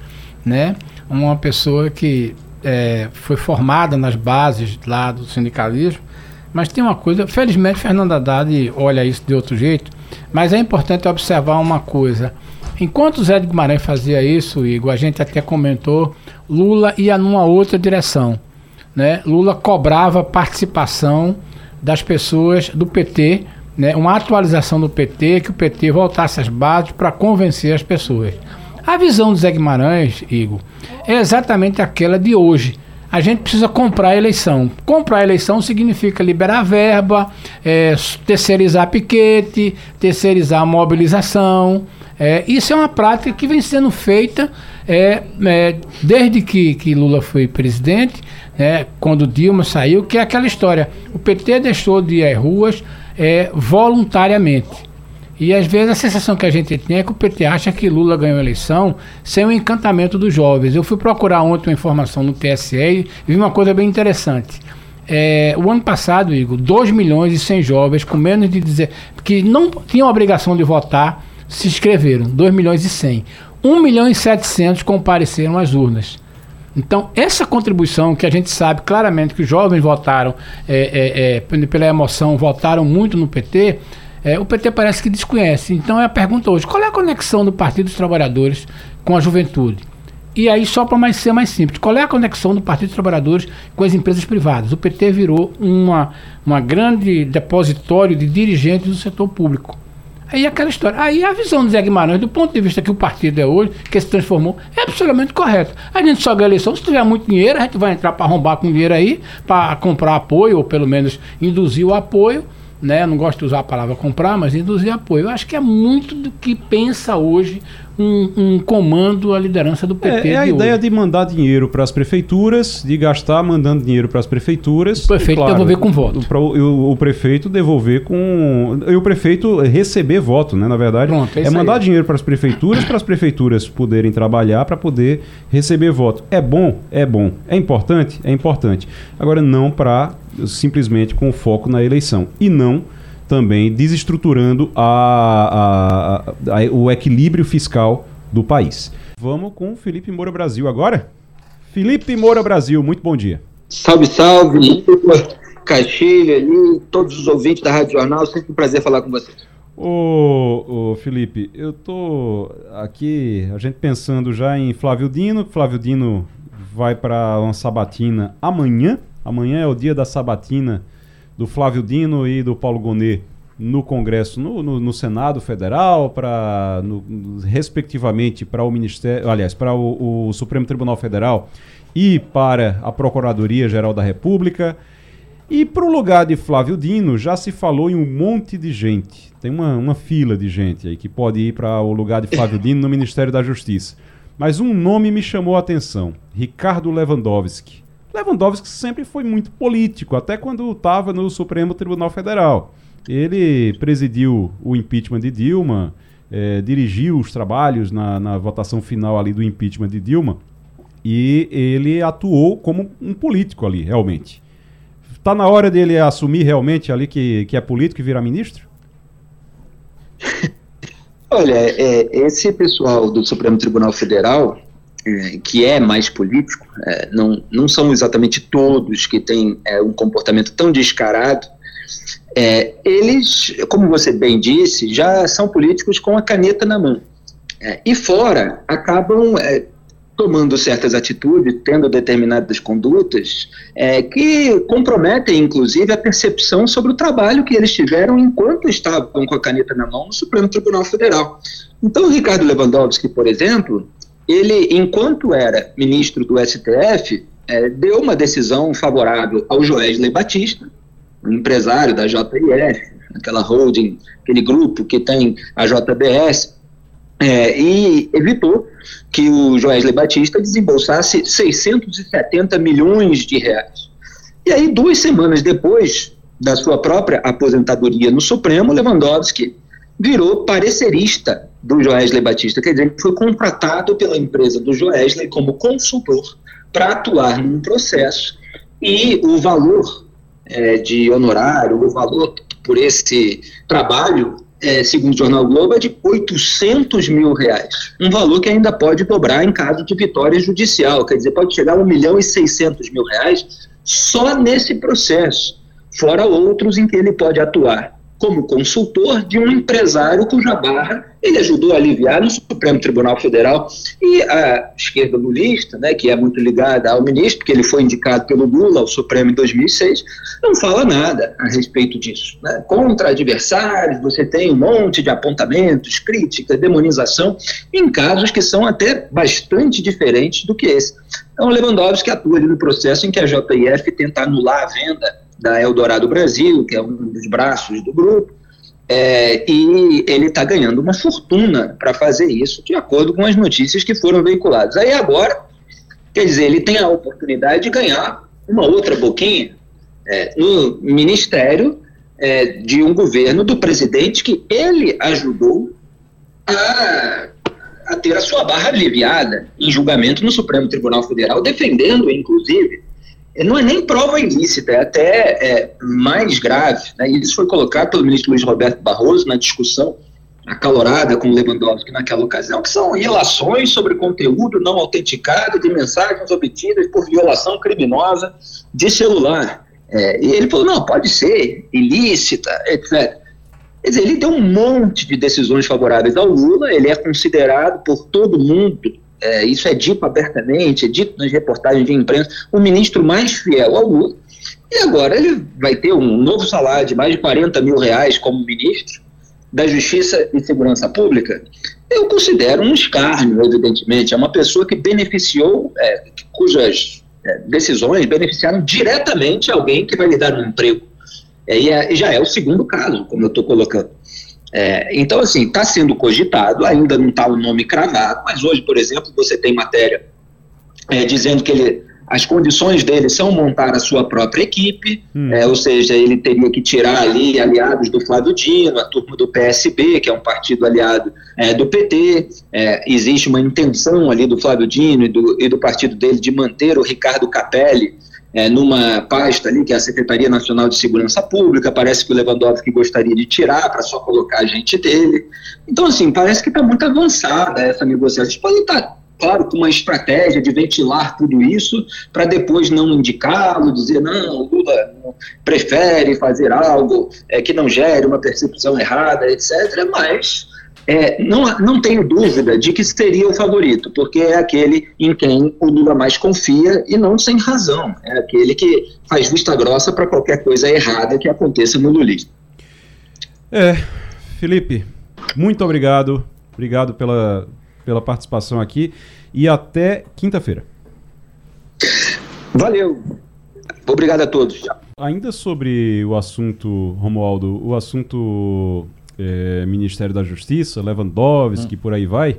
Speaker 3: né? Uma pessoa que é, foi formada nas bases lá do sindicalismo, mas tem uma coisa, felizmente Fernando Haddad olha isso de outro jeito, mas é importante observar uma coisa. Enquanto o Zé de Guimarães fazia isso, Igor, a gente até comentou, Lula ia numa outra direção. Né? Lula cobrava participação das pessoas do PT, né? uma atualização do PT, que o PT voltasse às bases para convencer as pessoas. A visão do Zé Guimarães, Igor, é exatamente aquela de hoje. A gente precisa comprar a eleição. Comprar a eleição significa liberar verba, é, terceirizar piquete, terceirizar mobilização. É, isso é uma prática que vem sendo feita é, é, desde que, que Lula foi presidente, né, quando Dilma saiu, que é aquela história. O PT deixou de ir às ruas é, voluntariamente. E às vezes a sensação que a gente tem é que o PT acha que Lula ganhou a eleição sem o encantamento dos jovens. Eu fui procurar ontem uma informação no TSE e vi uma coisa bem interessante. É, o ano passado, Igor, 2 milhões e 100 jovens com menos de dizer que não tinham obrigação de votar se inscreveram, 2 milhões e 100. 1 milhão e 700 compareceram às urnas. Então, essa contribuição que a gente sabe claramente que os jovens votaram é, é, é, pela emoção, votaram muito no PT, é, o PT parece que desconhece. Então é a pergunta hoje: qual é a conexão do Partido dos Trabalhadores com a juventude? E aí, só para mais ser mais simples, qual é a conexão do Partido dos Trabalhadores com as empresas privadas? O PT virou uma, uma grande depositório de dirigentes do setor público. Aí aquela história. Aí a visão do Zé Guimarães, do ponto de vista que o partido é hoje, que se transformou, é absolutamente correta. A gente só ganha eleição se tiver muito dinheiro, a gente vai entrar para arrombar com dinheiro aí, para comprar apoio, ou pelo menos induzir o apoio né? Não gosto de usar a palavra comprar, mas induzir apoio. Eu acho que é muito do que pensa hoje um, um comando, a liderança do PT.
Speaker 1: É, é a ideia de mandar dinheiro para as prefeituras, de gastar mandando dinheiro para as prefeituras.
Speaker 3: O prefeito claro, devolver com voto.
Speaker 1: O, o, o, prefeito devolver com. E o prefeito receber voto, né? Na verdade, Pronto, é, é mandar aí. dinheiro para as prefeituras, para as prefeituras poderem trabalhar para poder receber voto. É bom? É bom. É importante? É importante. Agora, não para simplesmente com foco na eleição. E não também desestruturando a, a, a, o equilíbrio fiscal do país. Vamos com Felipe Moura Brasil agora? Felipe Moura Brasil, muito bom dia.
Speaker 6: Salve, salve, Caixilha e todos os ouvintes da Rádio Jornal, sempre um prazer falar com vocês.
Speaker 1: Ô, ô, Felipe, eu tô aqui, a gente pensando já em Flávio Dino, Flávio Dino vai para uma sabatina amanhã, amanhã é o dia da sabatina do Flávio Dino e do Paulo Gonet no Congresso, no, no, no Senado Federal, para respectivamente para o Ministério, aliás, para o, o, Supremo Tribunal Federal e para a Procuradoria Geral da República. E para o lugar de Flávio Dino já se falou em um monte de gente. Tem uma, uma fila de gente aí que pode ir para o lugar de Flávio Dino no Ministério da Justiça. Mas um nome me chamou a atenção: Ricardo Lewandowski. Lewandowski sempre foi muito político, até quando estava no Supremo Tribunal Federal. Ele presidiu o impeachment de Dilma, é, dirigiu os trabalhos na, na votação final ali do impeachment de Dilma e ele atuou como um político ali, realmente. Está na hora dele assumir realmente ali que, que é político e virar ministro?
Speaker 6: Olha, é, esse pessoal do Supremo Tribunal Federal, que é mais político, é, não, não são exatamente todos que têm é, um comportamento tão descarado, é, eles, como você bem disse, já são políticos com a caneta na mão. É, e fora, acabam é, tomando certas atitudes, tendo determinadas condutas que comprometem, inclusive, a percepção sobre o trabalho que eles tiveram enquanto estavam com a caneta na mão no Supremo Tribunal Federal. Então, Ricardo Lewandowski, por exemplo, ele, enquanto era ministro do STF, é, deu uma decisão favorável ao Joesley Batista, um empresário da JIF, aquela holding, aquele grupo que tem a JBS, é, e evitou que o Joesley Batista desembolsasse 670 milhões de reais. E aí, duas semanas depois da sua própria aposentadoria no Supremo, Lewandowski virou parecerista do Joesley Batista, quer dizer, ele foi contratado pela empresa do Joesley como consultor para atuar num processo e o valor é, de honorário, o valor por esse trabalho, é, segundo o Jornal Globo, é de 800 mil reais. Um valor que ainda pode dobrar em caso de vitória judicial, quer dizer, pode chegar a 1 milhão e 600 mil reais só nesse processo, fora outros em que ele pode atuar como consultor de um empresário cuja barra ele ajudou a aliviar no Supremo Tribunal Federal. E a esquerda lulista, né, que é muito ligada ao ministro, porque ele foi indicado pelo Lula ao Supremo em 2006, não fala nada a respeito disso. Né? Contra adversários, você tem um monte de apontamentos, críticas, demonização, em casos que são até bastante diferentes do que esse. Então, Lewandowski atua ali no processo em que a JIF tenta anular a venda da Eldorado Brasil, que é um dos braços do grupo, é, e ele está ganhando uma fortuna para fazer isso, de acordo com as notícias que foram veiculadas. Aí agora, quer dizer, ele tem a oportunidade de ganhar uma outra boquinha é, no ministério é, de um governo do presidente que ele ajudou a, a ter a sua barra aliviada em julgamento no Supremo Tribunal Federal, defendendo, inclusive, não é nem prova ilícita, é até é, mais grave. Né? Isso foi colocado pelo ministro Luiz Roberto Barroso na discussão acalorada com Lewandowski naquela ocasião, que são relações sobre conteúdo não autenticado de mensagens obtidas por violação criminosa de celular. É, e ele falou, não, pode ser ilícita, etc. Quer dizer, ele deu um monte de decisões favoráveis ao Lula, ele é considerado por todo mundo é, isso é dito abertamente, é dito nas reportagens de imprensa, o ministro mais fiel ao Lula. E agora ele vai ter um novo salário de mais de 40 mil reais como ministro da Justiça e Segurança Pública. Eu considero um escárnio, evidentemente. É uma pessoa que beneficiou, é, cujas é, decisões beneficiaram diretamente alguém que vai lhe dar um emprego. É, e é, já é o segundo caso, como eu estou colocando. É, então, assim, está sendo cogitado, ainda não está o nome cravado, mas hoje, por exemplo, você tem matéria é, dizendo que ele, as condições dele são montar a sua própria equipe, hum. é, ou seja, ele teria que tirar ali aliados do Flávio Dino, a turma do PSB, que é um partido aliado é, do PT, é, existe uma intenção ali do Flávio Dino e do, e do partido dele de manter o Ricardo Capelli é, numa pasta ali, que é a Secretaria Nacional de Segurança Pública, parece que o Lewandowski gostaria de tirar para só colocar a gente dele. Então, assim, parece que está muito avançada essa negociação. Gente pode estar, claro, com uma estratégia de ventilar tudo isso para depois não indicá-lo, dizer, não, o Lula prefere fazer algo é, que não gere uma percepção errada, etc., mas é, não, não tenho dúvida de que seria o favorito, porque é aquele em quem o Lula mais confia e não sem razão. É aquele que faz vista grossa para qualquer coisa errada que aconteça no lulismo.
Speaker 1: É, Felipe, muito obrigado. Obrigado pela, pela participação aqui e até quinta-feira.
Speaker 6: Valeu. Obrigado a todos.
Speaker 1: Ainda sobre o assunto, Romualdo, o assunto é, Ministério da Justiça, Lewandowski, hum. por aí vai.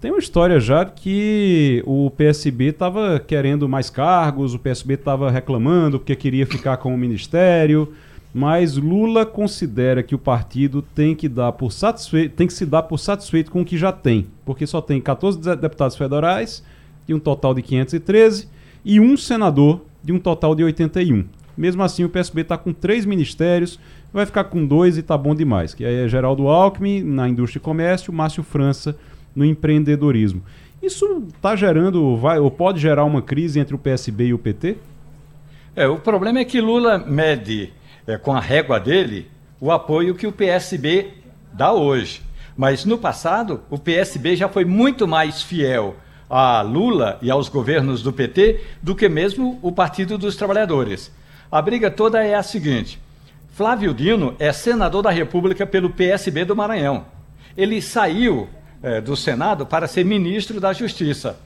Speaker 1: Tem uma história já que o PSB estava querendo mais cargos, o PSB estava reclamando porque queria ficar com o ministério, mas Lula considera que o partido tem que, dar por satisfeito, tem que se dar por satisfeito com o que já tem, porque só tem 14 deputados federais, de um total de 513, e um senador, de um total de 81. Mesmo assim, o PSB está com três ministérios, vai ficar com dois e tá bom demais. Que é Geraldo Alckmin na indústria e comércio, Márcio França no empreendedorismo. Isso está gerando, vai ou pode gerar uma crise entre o PSB e o PT?
Speaker 2: É, o problema é que Lula mede é, com a régua dele o apoio que o PSB dá hoje. Mas no passado, o PSB já foi muito mais fiel a Lula e aos governos do PT do que mesmo o Partido dos Trabalhadores. A briga toda é a seguinte: Flávio Dino é senador da República pelo PSB do Maranhão. Ele saiu é, do Senado para ser ministro da Justiça.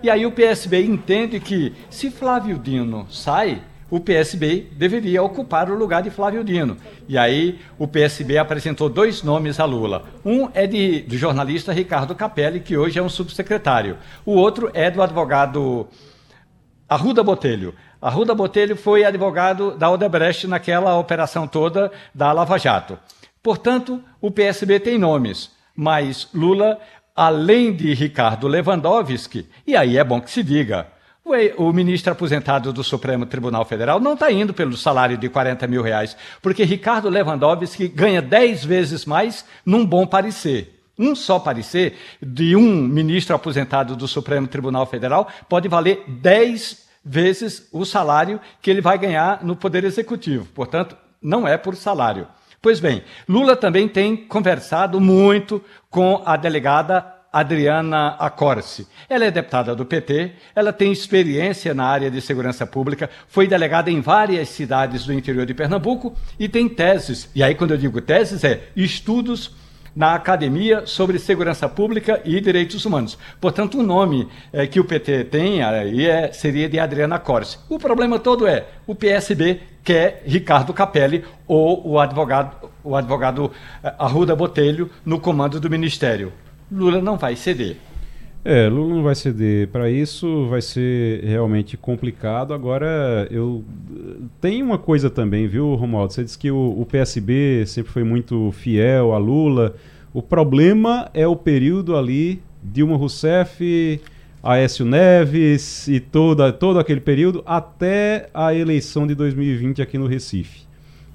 Speaker 2: E aí o PSB entende que, se Flávio Dino sai, o PSB deveria ocupar o lugar de Flávio Dino. E aí o PSB apresentou dois nomes a Lula. Um é de, do jornalista Ricardo Capelli, que hoje é um subsecretário. O outro é do advogado Arruda Botelho. Arruda Botelho foi advogado da Odebrecht naquela operação toda da Lava Jato. Portanto, o PSB tem nomes, mas Lula, além de Ricardo Lewandowski, e aí é bom que se diga, O, ministro aposentado do Supremo Tribunal Federal não está indo pelo salário de 40 mil reais, porque Ricardo Lewandowski ganha 10 vezes mais num bom parecer. Um só parecer de um ministro aposentado do Supremo Tribunal Federal pode valer 10 vezes o salário que ele vai ganhar no Poder Executivo. Portanto, não é por salário. Pois bem, Lula também tem conversado muito com a delegada Adriana Acorce. Ela é deputada do PT, ela tem experiência na área de segurança pública, foi delegada em várias cidades do interior de Pernambuco e tem teses. E aí, quando eu digo teses, é estudos na Academia sobre Segurança Pública e Direitos Humanos. Portanto, o nome é, que o PT tem aí é, seria de Adriana Corse. O problema todo é o PSB quer Ricardo Capelli ou o advogado, o advogado eh, Arruda Botelho no comando do Ministério. Lula não vai ceder.
Speaker 1: É, Lula não vai ceder. Para isso vai ser realmente complicado. Agora, eu tem uma coisa também, viu, Romualdo? Você disse que o, o, PSB sempre foi muito fiel a Lula. O problema é o período ali Dilma Rousseff, Aécio Neves e toda, todo aquele período até a eleição de 2020 aqui no Recife.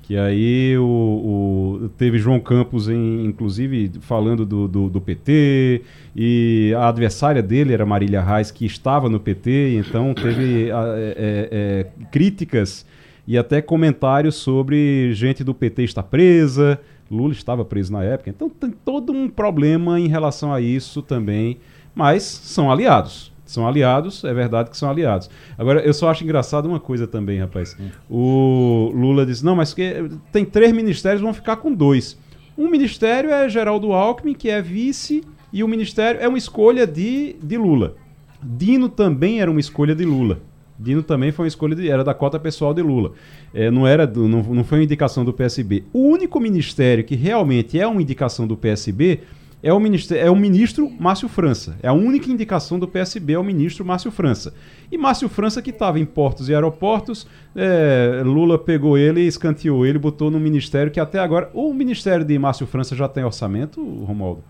Speaker 1: Que aí o, o, teve João Campos, em, inclusive, falando do, do, do, PT, e a adversária dele era Marília Reis, que estava no PT, então teve é, é, é, críticas e até comentários sobre gente do PT está presa, Lula estava preso na época, então tem todo um problema em relação a isso também, mas são aliados. São aliados, é verdade que são aliados. Agora, eu só acho engraçado uma coisa também, rapaz. O Lula disse: não, mas que tem três ministérios, vão ficar com dois. Um ministério é Geraldo Alckmin, que é vice, e o ministério é uma escolha de, de Lula. Dino também era uma escolha de Lula. Dino também foi uma escolha de, era da cota pessoal de Lula. É, não era do, não, não foi uma indicação do PSB. O único ministério que realmente é uma indicação do PSB é o, ministro, é o ministro Márcio França. É a única indicação do PSB é o ministro Márcio França. E Márcio França, que estava em portos e aeroportos, é, Lula pegou ele, escanteou ele, botou no ministério que até agora. O ministério de Márcio França já tem orçamento, Romualdo?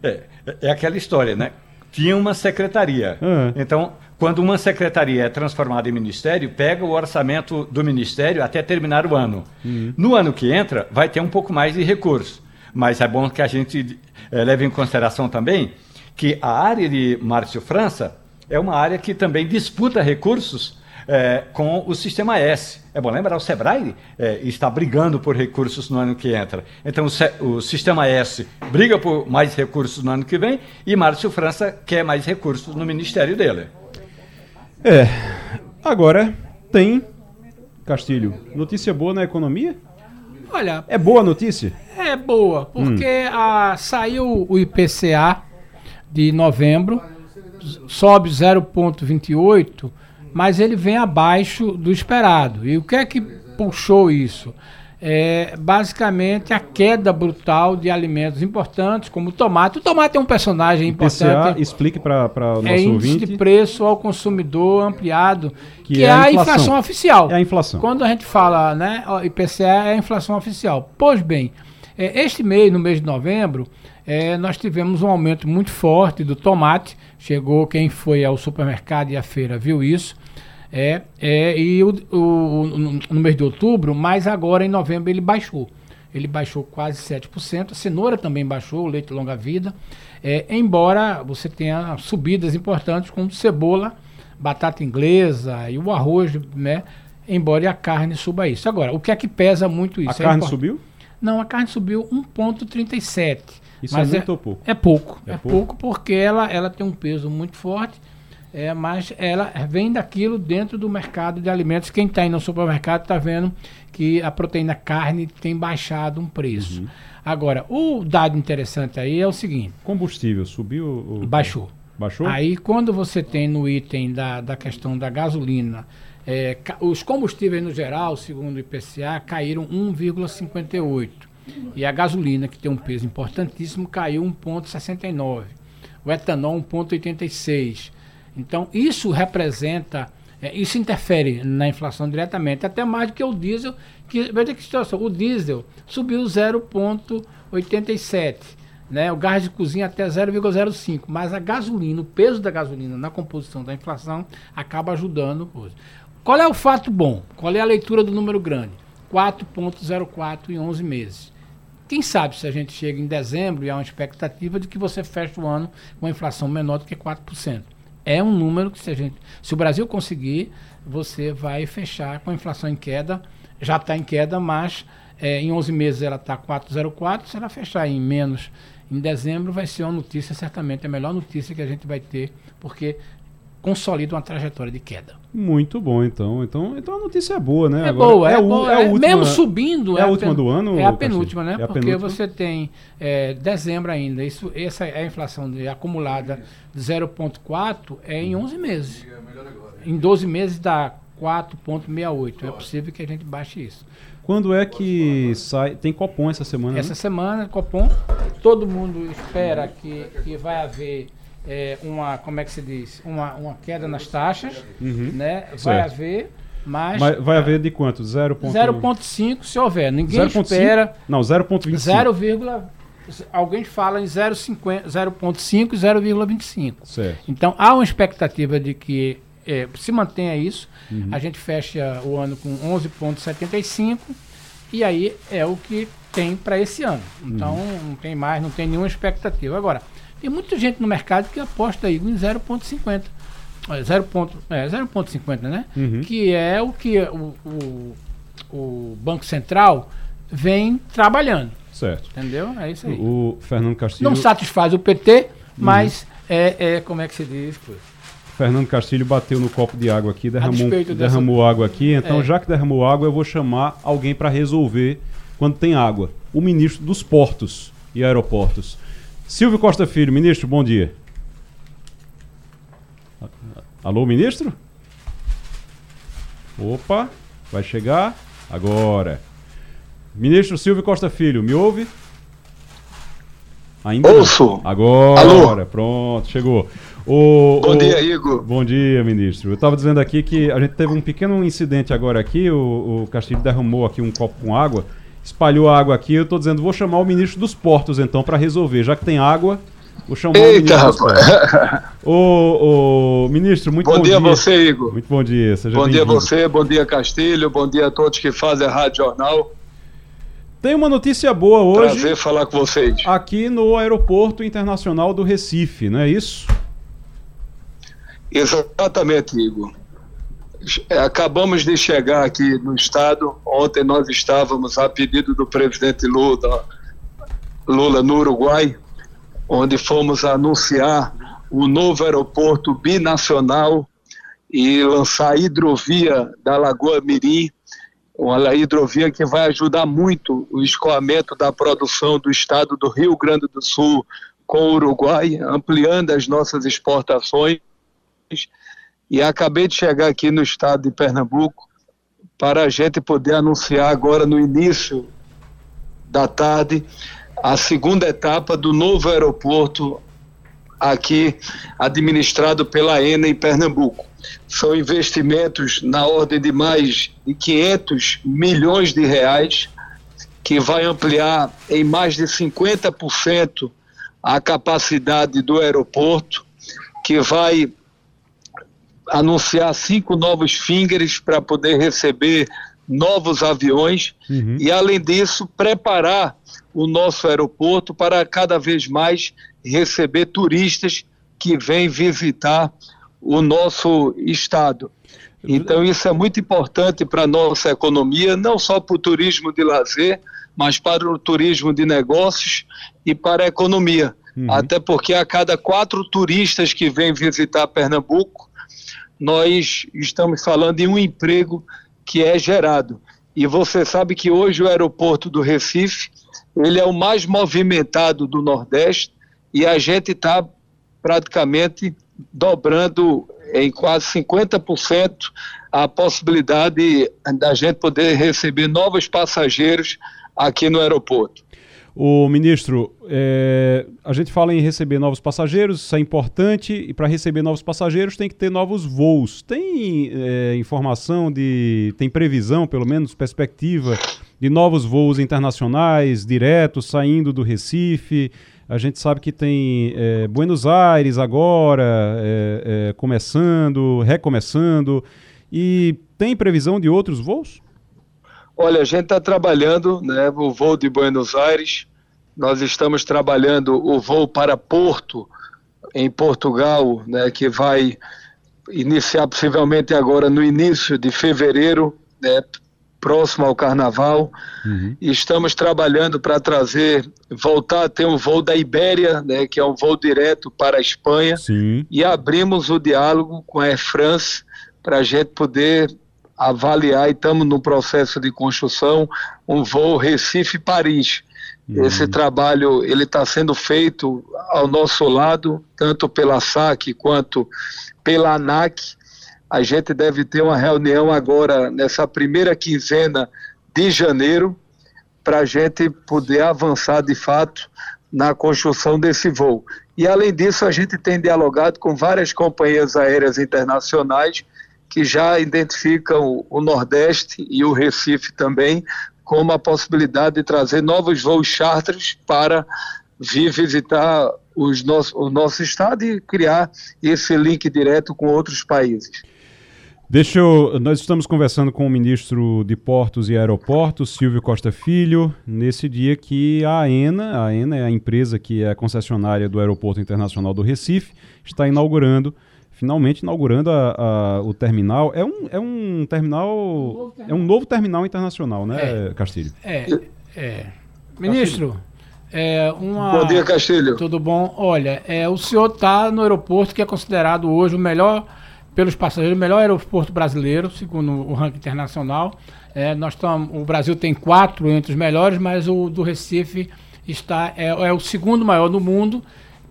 Speaker 2: É, é aquela história, né? Tinha uma secretaria. Uhum. Então, quando uma secretaria é transformada em ministério, pega o orçamento do ministério até terminar o ano. Uhum. No ano que entra, vai ter um pouco mais de recurso. Mas é bom que a gente é, leve em consideração também que a área de Márcio França é uma área que também disputa recursos é, com o Sistema S. É bom lembrar, o Sebrae é, está brigando por recursos no ano que entra. Então, o, o, Sistema S briga por mais recursos no ano que vem e Márcio França quer mais recursos no ministério dele.
Speaker 1: É. Agora tem, Castilho, notícia boa na economia?
Speaker 3: Olha.
Speaker 1: É boa a notícia?
Speaker 3: É boa, porque hum. a, saiu o IPCA de novembro, sobe 0,28, mas ele vem abaixo do esperado. E o que é que puxou isso? É basicamente a queda brutal de alimentos importantes, como o tomate. O tomate é um personagem importante.
Speaker 1: IPCA, explique para o nosso
Speaker 3: é índice
Speaker 1: ouvinte.
Speaker 3: de preço ao consumidor ampliado, que, que é, é, a inflação. inflação. oficial.
Speaker 1: É a inflação.
Speaker 3: Quando a gente fala, né, IPCA é a inflação oficial. Pois bem, é, este mês, no mês de novembro, é, nós tivemos um aumento muito forte do tomate. Chegou quem foi ao supermercado e à feira viu isso. É, é, e o, o, no mês de outubro, mas agora em novembro ele baixou. Ele baixou quase 7%. A cenoura também baixou, o leite longa-vida. É, embora você tenha subidas importantes como cebola, batata inglesa e o arroz, né? Embora a carne suba isso. Agora, o que é que pesa muito isso?
Speaker 1: A é carne subiu?
Speaker 3: Não, a carne subiu 1,37.
Speaker 1: Isso mas é muito é, ou pouco?
Speaker 3: É pouco. É, é pouco? pouco porque ela, ela tem um peso muito forte é, mas ela vem daquilo dentro do mercado de alimentos. Quem está indo no supermercado está vendo que a proteína carne tem baixado um preço. Uhum. Agora, o dado interessante aí é o seguinte:
Speaker 1: combustível subiu? Ou...
Speaker 3: Baixou.
Speaker 1: Baixou?
Speaker 3: Aí, quando você tem no item da, da questão da gasolina, é, os combustíveis no geral, segundo o IPCA, caíram 1,58. E a gasolina, que tem um peso importantíssimo, caiu 1,69. O etanol, 1,86. Então, isso representa, é, isso interfere na inflação diretamente, até mais do que o diesel, que, veja que situação, o diesel subiu 0,87, né? O gás de cozinha até 0,05, mas a gasolina, o peso da gasolina na composição da inflação acaba ajudando hoje. Qual é o fato bom? Qual é a leitura do número grande? 4,04 em 11 meses. Quem sabe se a gente chega em dezembro e há uma expectativa de que você feche o ano com uma inflação menor do que 4%. É um número que se a gente, se o Brasil conseguir, você vai fechar com a inflação em queda, já está em queda, mas é, em 11 meses ela está 4,04, se ela fechar em menos em dezembro vai ser uma notícia, certamente a melhor notícia que a gente vai ter, porque consolida uma trajetória de queda.
Speaker 1: Muito bom, então. Então, então a notícia é boa, né?
Speaker 3: É Agora, boa, é, é,
Speaker 1: boa,
Speaker 3: é, a última, mesmo subindo.
Speaker 1: É, a última do ano?
Speaker 3: É a penúltima, né? É Porque penúltima? você tem é, dezembro ainda. Isso, essa é a inflação de, acumulada de 0,4 é em 11 meses. Em 12 meses dá 4,68. É possível que a gente baixe isso.
Speaker 1: Quando é que sai? Tem Copom essa semana?
Speaker 3: Essa
Speaker 1: né?
Speaker 3: semana, Copom. Todo mundo espera que, que vai haver é, uma, como é que se diz, uma, uma queda nas taxas, uhum. né? Vai certo. haver, mas...
Speaker 1: mas... Vai haver de quanto?
Speaker 3: 0,5 se houver. Ninguém 0. espera... 5?
Speaker 1: Não, 0,25.
Speaker 3: 0, alguém fala em 0,5 e 0,25. Certo. Então, há uma expectativa de que é, se mantenha isso. Uhum. A gente fecha o ano com 11,75 e aí é o que tem para esse ano. Então, uhum. não tem mais, não tem nenhuma expectativa. Agora, tem muita gente no mercado que aposta aí em 0,50. 0,50, é, 0,50, né? Uhum. Que é o que o, o, o, Banco Central vem trabalhando.
Speaker 1: Certo.
Speaker 3: Entendeu? É isso aí.
Speaker 1: O Fernando Castilho.
Speaker 3: Não satisfaz o PT, mas uhum. é, é, como é que se diz? Pô?
Speaker 1: Fernando Castilho bateu no copo de água aqui, derramou, derramou dessa... água aqui. Então, é. já que derramou água, eu vou chamar alguém para resolver quando tem água. O ministro dos Portos e Aeroportos. Silvio Costa Filho, ministro, bom dia. Alô, ministro? Opa, vai chegar agora. Ministro Silvio Costa Filho, me ouve?
Speaker 7: Ainda Ouço.
Speaker 1: Não. Agora, Alô. pronto, chegou.
Speaker 7: O, bom o, dia, Igor.
Speaker 1: Bom dia, ministro. Eu estava dizendo aqui que a gente teve um pequeno incidente agora aqui, o, o Castilho derramou aqui um copo com água espalhou a água aqui. Eu estou dizendo, vou chamar o ministro dos portos então para resolver. Já que tem água, vou chamar Eita, o ministro rapaz. Ô, ô, ministro, muito bom, bom dia.
Speaker 7: Bom dia a você, Igor.
Speaker 1: Muito bom dia.
Speaker 7: Seja bom dia a você, bom dia Castilho, bom dia a todos que fazem a Rádio Jornal.
Speaker 1: Tem uma notícia boa hoje.
Speaker 7: Prazer falar com vocês.
Speaker 1: Aqui no Aeroporto Internacional do Recife, não é isso?
Speaker 7: Exatamente, Igor. É, acabamos de chegar aqui no estado. Ontem nós estávamos a pedido do presidente Lula, Lula no Uruguai, onde fomos anunciar o novo aeroporto binacional e lançar a hidrovia da Lagoa Mirim, uma hidrovia que vai ajudar muito o escoamento da produção do estado do Rio Grande do Sul com o Uruguai, ampliando as nossas exportações e acabei de chegar aqui no estado de Pernambuco para a gente poder anunciar agora no início da tarde a segunda etapa do novo aeroporto aqui administrado pela ENA em Pernambuco. São investimentos na ordem de mais de 500 milhões de reais que vai ampliar em mais de 50% a capacidade do aeroporto, que vai anunciar cinco novos fingers para poder receber novos aviões uhum. e, além disso, preparar o nosso aeroporto para cada vez mais receber turistas que vêm visitar o nosso estado. Então, isso é muito importante para a nossa economia, não só para o turismo de lazer, mas para o turismo de negócios e para a economia. Uhum. Até porque a cada quatro turistas que vêm visitar Pernambuco, nós estamos falando em um emprego que é gerado. E você sabe que hoje o aeroporto do Recife, ele é o mais movimentado do Nordeste e a gente está praticamente dobrando em quase 50% a possibilidade da gente poder receber novos passageiros aqui no aeroporto.
Speaker 1: O ministro, é, a gente fala em receber novos passageiros, isso é importante, e para receber novos passageiros tem que ter novos voos. Tem é, informação de. tem previsão, pelo menos, perspectiva de novos voos internacionais, diretos, saindo do Recife? A gente sabe que tem é, Buenos Aires agora é, é, começando, recomeçando. E tem previsão de outros voos?
Speaker 7: Olha, a gente está trabalhando né, o voo de Buenos Aires, nós estamos trabalhando o voo para Porto, em Portugal, né, que vai iniciar possivelmente agora no início de fevereiro, né, próximo ao Carnaval. Uhum. E estamos trabalhando para trazer, voltar a ter um voo da Ibéria, né, que é um voo direto para a Espanha. Sim. E abrimos o diálogo com a Air France para a gente poder avaliar, e estamos no processo de construção, um voo Recife-Paris. Uhum. Esse trabalho ele está sendo feito ao nosso lado, tanto pela SAC quanto pela ANAC, a gente deve ter uma reunião agora, nessa primeira quinzena de janeiro, para a gente poder avançar de fato na construção desse voo. E além disso, a gente tem dialogado com várias companhias aéreas internacionais que já identificam o Nordeste e o Recife também como a possibilidade de trazer novos voos charters para vir visitar os nosso, o nosso estado e criar esse link direto com outros países.
Speaker 1: Deixa eu. Nós estamos conversando com o ministro de Portos e Aeroportos, Silvio Costa Filho, nesse dia que a AENA, a AENA é a empresa que é a concessionária do Aeroporto Internacional do Recife, está inaugurando, finalmente inaugurando a, a, o terminal. É um, é um terminal. Um terminal. É um novo terminal internacional, né, é, Castilho?
Speaker 3: É. é. Ministro. É uma...
Speaker 7: Bom dia, Castilho.
Speaker 3: Tudo bom? Olha, é, o senhor está no aeroporto que é considerado hoje o melhor pelos passageiros, o melhor aeroporto brasileiro, segundo o ranking internacional. É, nós tam, o Brasil tem quatro entre os melhores, mas o do Recife está é, é o segundo maior do mundo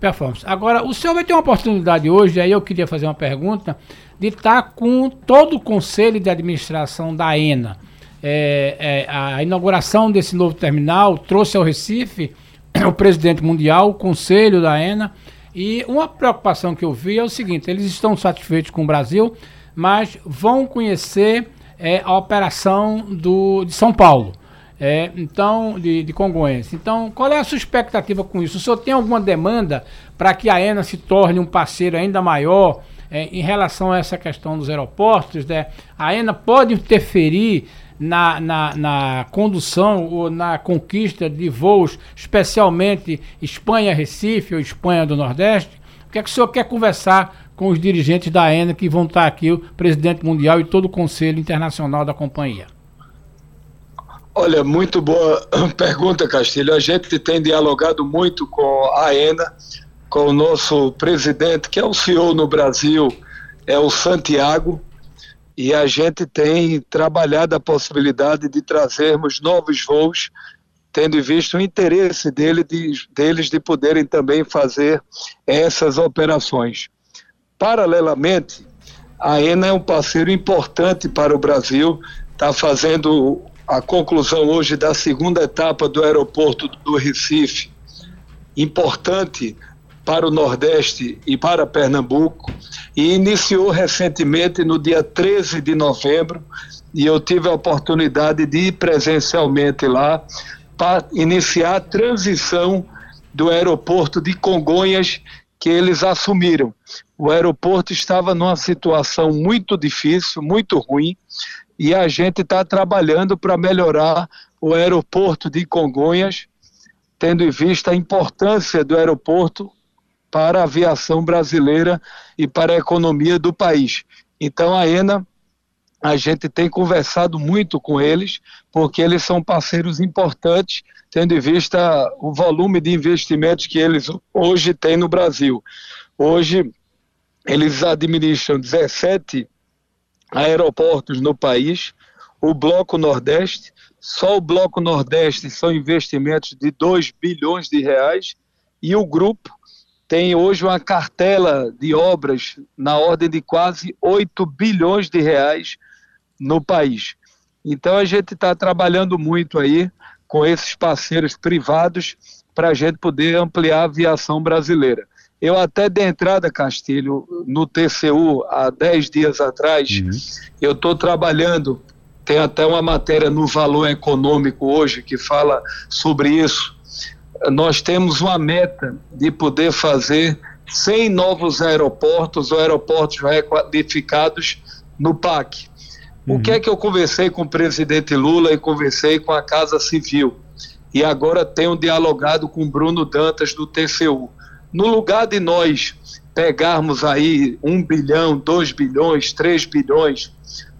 Speaker 3: performance. Agora, o senhor vai ter uma oportunidade hoje, aí eu queria fazer uma pergunta, de estar com todo o conselho de administração da ENA. É, é, a inauguração desse novo terminal trouxe ao Recife o presidente mundial, o conselho da ENA, e uma preocupação que eu vi é o seguinte: eles estão satisfeitos com o Brasil, mas vão conhecer é, a operação do, de São Paulo. É, então, de, de. Então, qual é a sua expectativa com isso? O senhor tem alguma demanda para que a ENA se torne um parceiro ainda maior é, em relação a essa questão dos aeroportos? Né? A ENA pode interferir na, na, na condução ou na conquista de voos, especialmente Espanha-Recife ou Espanha do Nordeste? O que é que o senhor quer conversar com os dirigentes da ENA que vão estar aqui, o presidente mundial e todo o conselho internacional da companhia?
Speaker 7: Olha, muito boa pergunta, Castilho. A gente tem dialogado muito com a ENA, com o nosso presidente, que é o CEO no Brasil, é o Santiago, e a gente tem trabalhado a possibilidade de trazermos novos voos, tendo visto o interesse dele de, deles de poderem também fazer essas operações. Paralelamente, a ENA é um parceiro importante para o Brasil, está fazendo a conclusão hoje da segunda etapa do aeroporto do Recife, importante para o Nordeste e para Pernambuco e iniciou recentemente no dia 13 de novembro e eu tive a oportunidade de ir presencialmente lá para iniciar a transição do aeroporto de Congonhas que eles assumiram. O aeroporto estava numa situação muito difícil, muito ruim, e a gente está trabalhando para melhorar o aeroporto de Congonhas, tendo em vista a importância do aeroporto para a aviação brasileira e para a economia do país. Então a ENA, a gente tem conversado muito com eles, porque eles são parceiros importantes, tendo em vista o volume de investimentos que eles hoje têm no Brasil. Hoje, eles administram 17 aeroportos no país, o Bloco Nordeste, só o Bloco Nordeste são investimentos de 2 bilhões de reais, e o grupo tem hoje uma cartela de obras na ordem de quase 8 bilhões de reais no país. Então a gente está trabalhando muito aí com esses parceiros privados para a gente poder ampliar a aviação brasileira. Eu até de entrada, Castilho, no TCU, há 10 dias atrás, uhum. eu estou trabalhando, tem até uma matéria no Valor Econômico hoje que fala sobre isso, nós temos uma meta de poder fazer 100 novos aeroportos ou aeroportos requalificados no PAC. Uhum. O que é que eu conversei com o presidente Lula e conversei com a Casa Civil? E agora tenho dialogado com Bruno Dantas do TCU. No lugar de nós pegarmos aí um bilhão, dois bilhões, três bilhões,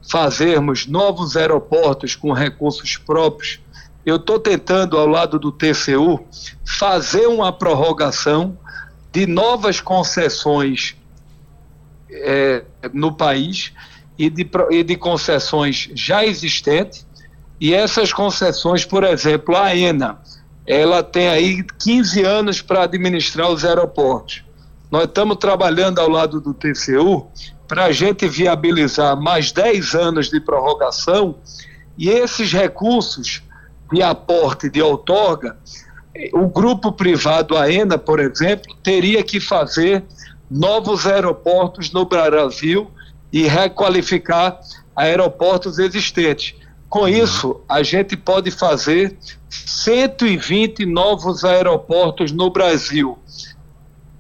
Speaker 7: fazermos novos aeroportos com recursos próprios, eu estou tentando, ao lado do TCU, fazer uma prorrogação de novas concessões é, no país e de, e de concessões já existentes. E essas concessões, por exemplo, a ENA, ela tem aí 15 anos para administrar os aeroportos. Nós estamos trabalhando ao lado do TCU para a gente viabilizar mais 10 anos de prorrogação e esses recursos de aporte de outorga, o grupo privado AENA, por exemplo, teria que fazer novos aeroportos no Brasil e requalificar aeroportos existentes. Com uhum. isso, a gente pode fazer 120 novos aeroportos no Brasil.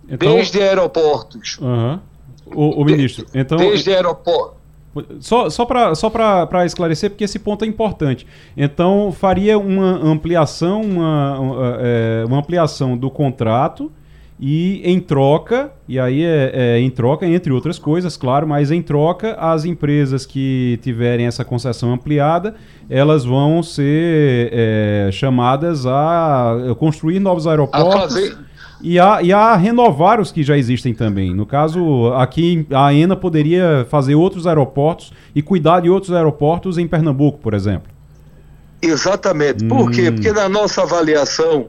Speaker 7: Então, desde aeroportos.
Speaker 1: Uhum. O, o, ministro, então.
Speaker 7: Desde aeroportos.
Speaker 1: Só, só para só esclarecer, porque esse ponto é importante. Então, faria uma ampliação, uma, uma, é, uma ampliação do contrato e em troca, e aí é, é, em troca, entre outras coisas, claro, mas em troca, as empresas que tiverem essa concessão ampliada, elas vão ser é, chamadas a construir novos aeroportos. A fazer e a, e a renovar os que já existem também. No caso, aqui a ENA poderia fazer outros aeroportos e cuidar de outros aeroportos em Pernambuco, por exemplo.
Speaker 7: Exatamente. Por hum. quê? Porque na nossa avaliação,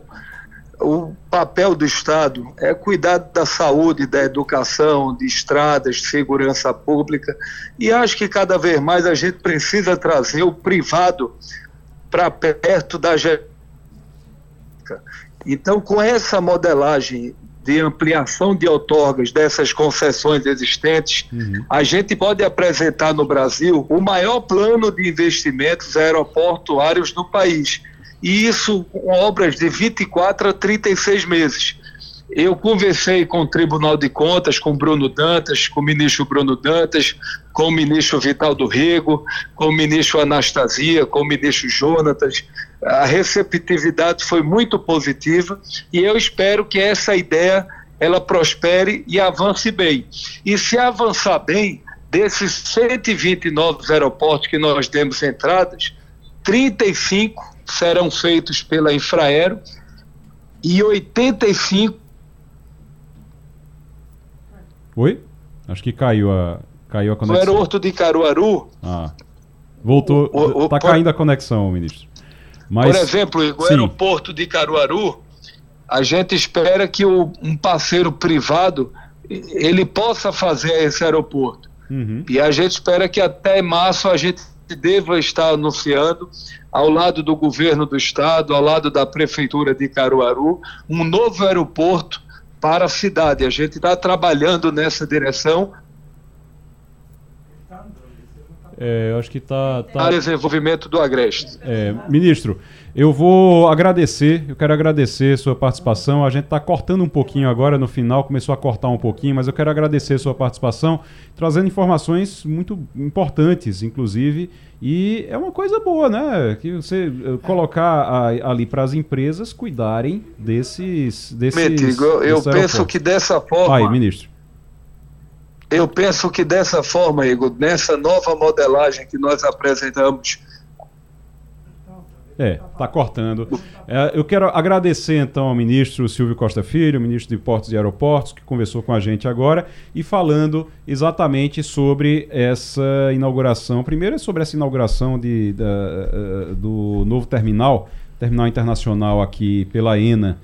Speaker 7: o papel do Estado é cuidar da saúde, da educação, de estradas, de segurança pública. E acho que cada vez mais a gente precisa trazer o privado para perto da gestão então, com essa modelagem de ampliação de outorgas dessas concessões existentes, uhum. a gente pode apresentar no Brasil o maior plano de investimentos aeroportuários do país. E isso com obras de 24 a 36 meses. Eu conversei com o Tribunal de Contas, com Bruno Dantas, com o ministro Bruno Dantas, com o ministro Vital do Rego, com o ministro Anastasia, com o ministro Jonatas. A receptividade foi muito positiva e eu espero que essa ideia ela prospere e avance bem. E se avançar bem, desses 120 novos aeroportos que nós temos entradas, 35 serão feitos pela Infraero e 85
Speaker 1: Oi? Acho que caiu a, caiu a conexão.
Speaker 7: O aeroporto de Caruaru.
Speaker 1: Ah. Voltou. Está caindo a conexão, ministro.
Speaker 7: Mas, por exemplo, o sim. aeroporto de Caruaru, a gente espera que o, um parceiro privado ele possa fazer esse aeroporto. Uhum. E a gente espera que até março a gente deva estar anunciando, ao lado do governo do estado, ao lado da prefeitura de Caruaru, um novo aeroporto para a cidade. A gente está trabalhando nessa direção.
Speaker 1: É, eu acho que está. Tá...
Speaker 7: Para desenvolvimento do Agreste.
Speaker 1: É, ministro, eu vou agradecer, eu quero agradecer sua participação. A gente está cortando um pouquinho agora no final, começou a cortar um pouquinho, mas eu quero agradecer sua participação, trazendo informações muito importantes, inclusive. E é uma coisa boa, né? Que você eh, colocar a, ali para as empresas cuidarem desses. desses
Speaker 7: Metigo, eu, eu penso que dessa forma.
Speaker 1: Aí, ministro.
Speaker 7: Eu penso que dessa forma, Igor, nessa nova modelagem que nós apresentamos
Speaker 1: é, está cortando. É, eu quero agradecer então ao ministro Silvio Costa Filho, ministro de Portos e Aeroportos, que conversou com a gente agora e falando exatamente sobre essa inauguração. Primeiro é sobre essa inauguração de, da, uh, do novo terminal, terminal internacional aqui pela ENA,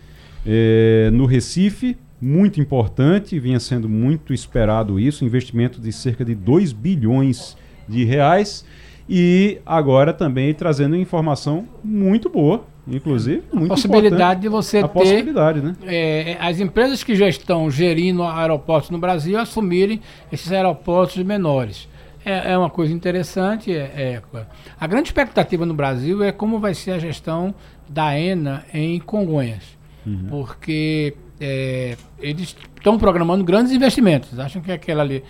Speaker 1: é, no Recife. Muito importante, vinha sendo muito esperado isso, investimento de cerca de 2 bilhões de reais. E agora também trazendo informação muito boa, inclusive muito
Speaker 3: a possibilidade de você a ter
Speaker 1: possibilidade, né?
Speaker 3: É, as empresas que já estão gerindo aeroportos no Brasil assumirem esses aeroportos menores. É, é uma coisa interessante. É, é, a grande expectativa no Brasil é como vai ser a gestão da ENA em Congonhas. uhum. porque é, eles estão programando grandes investimentos. Acham que aquela ali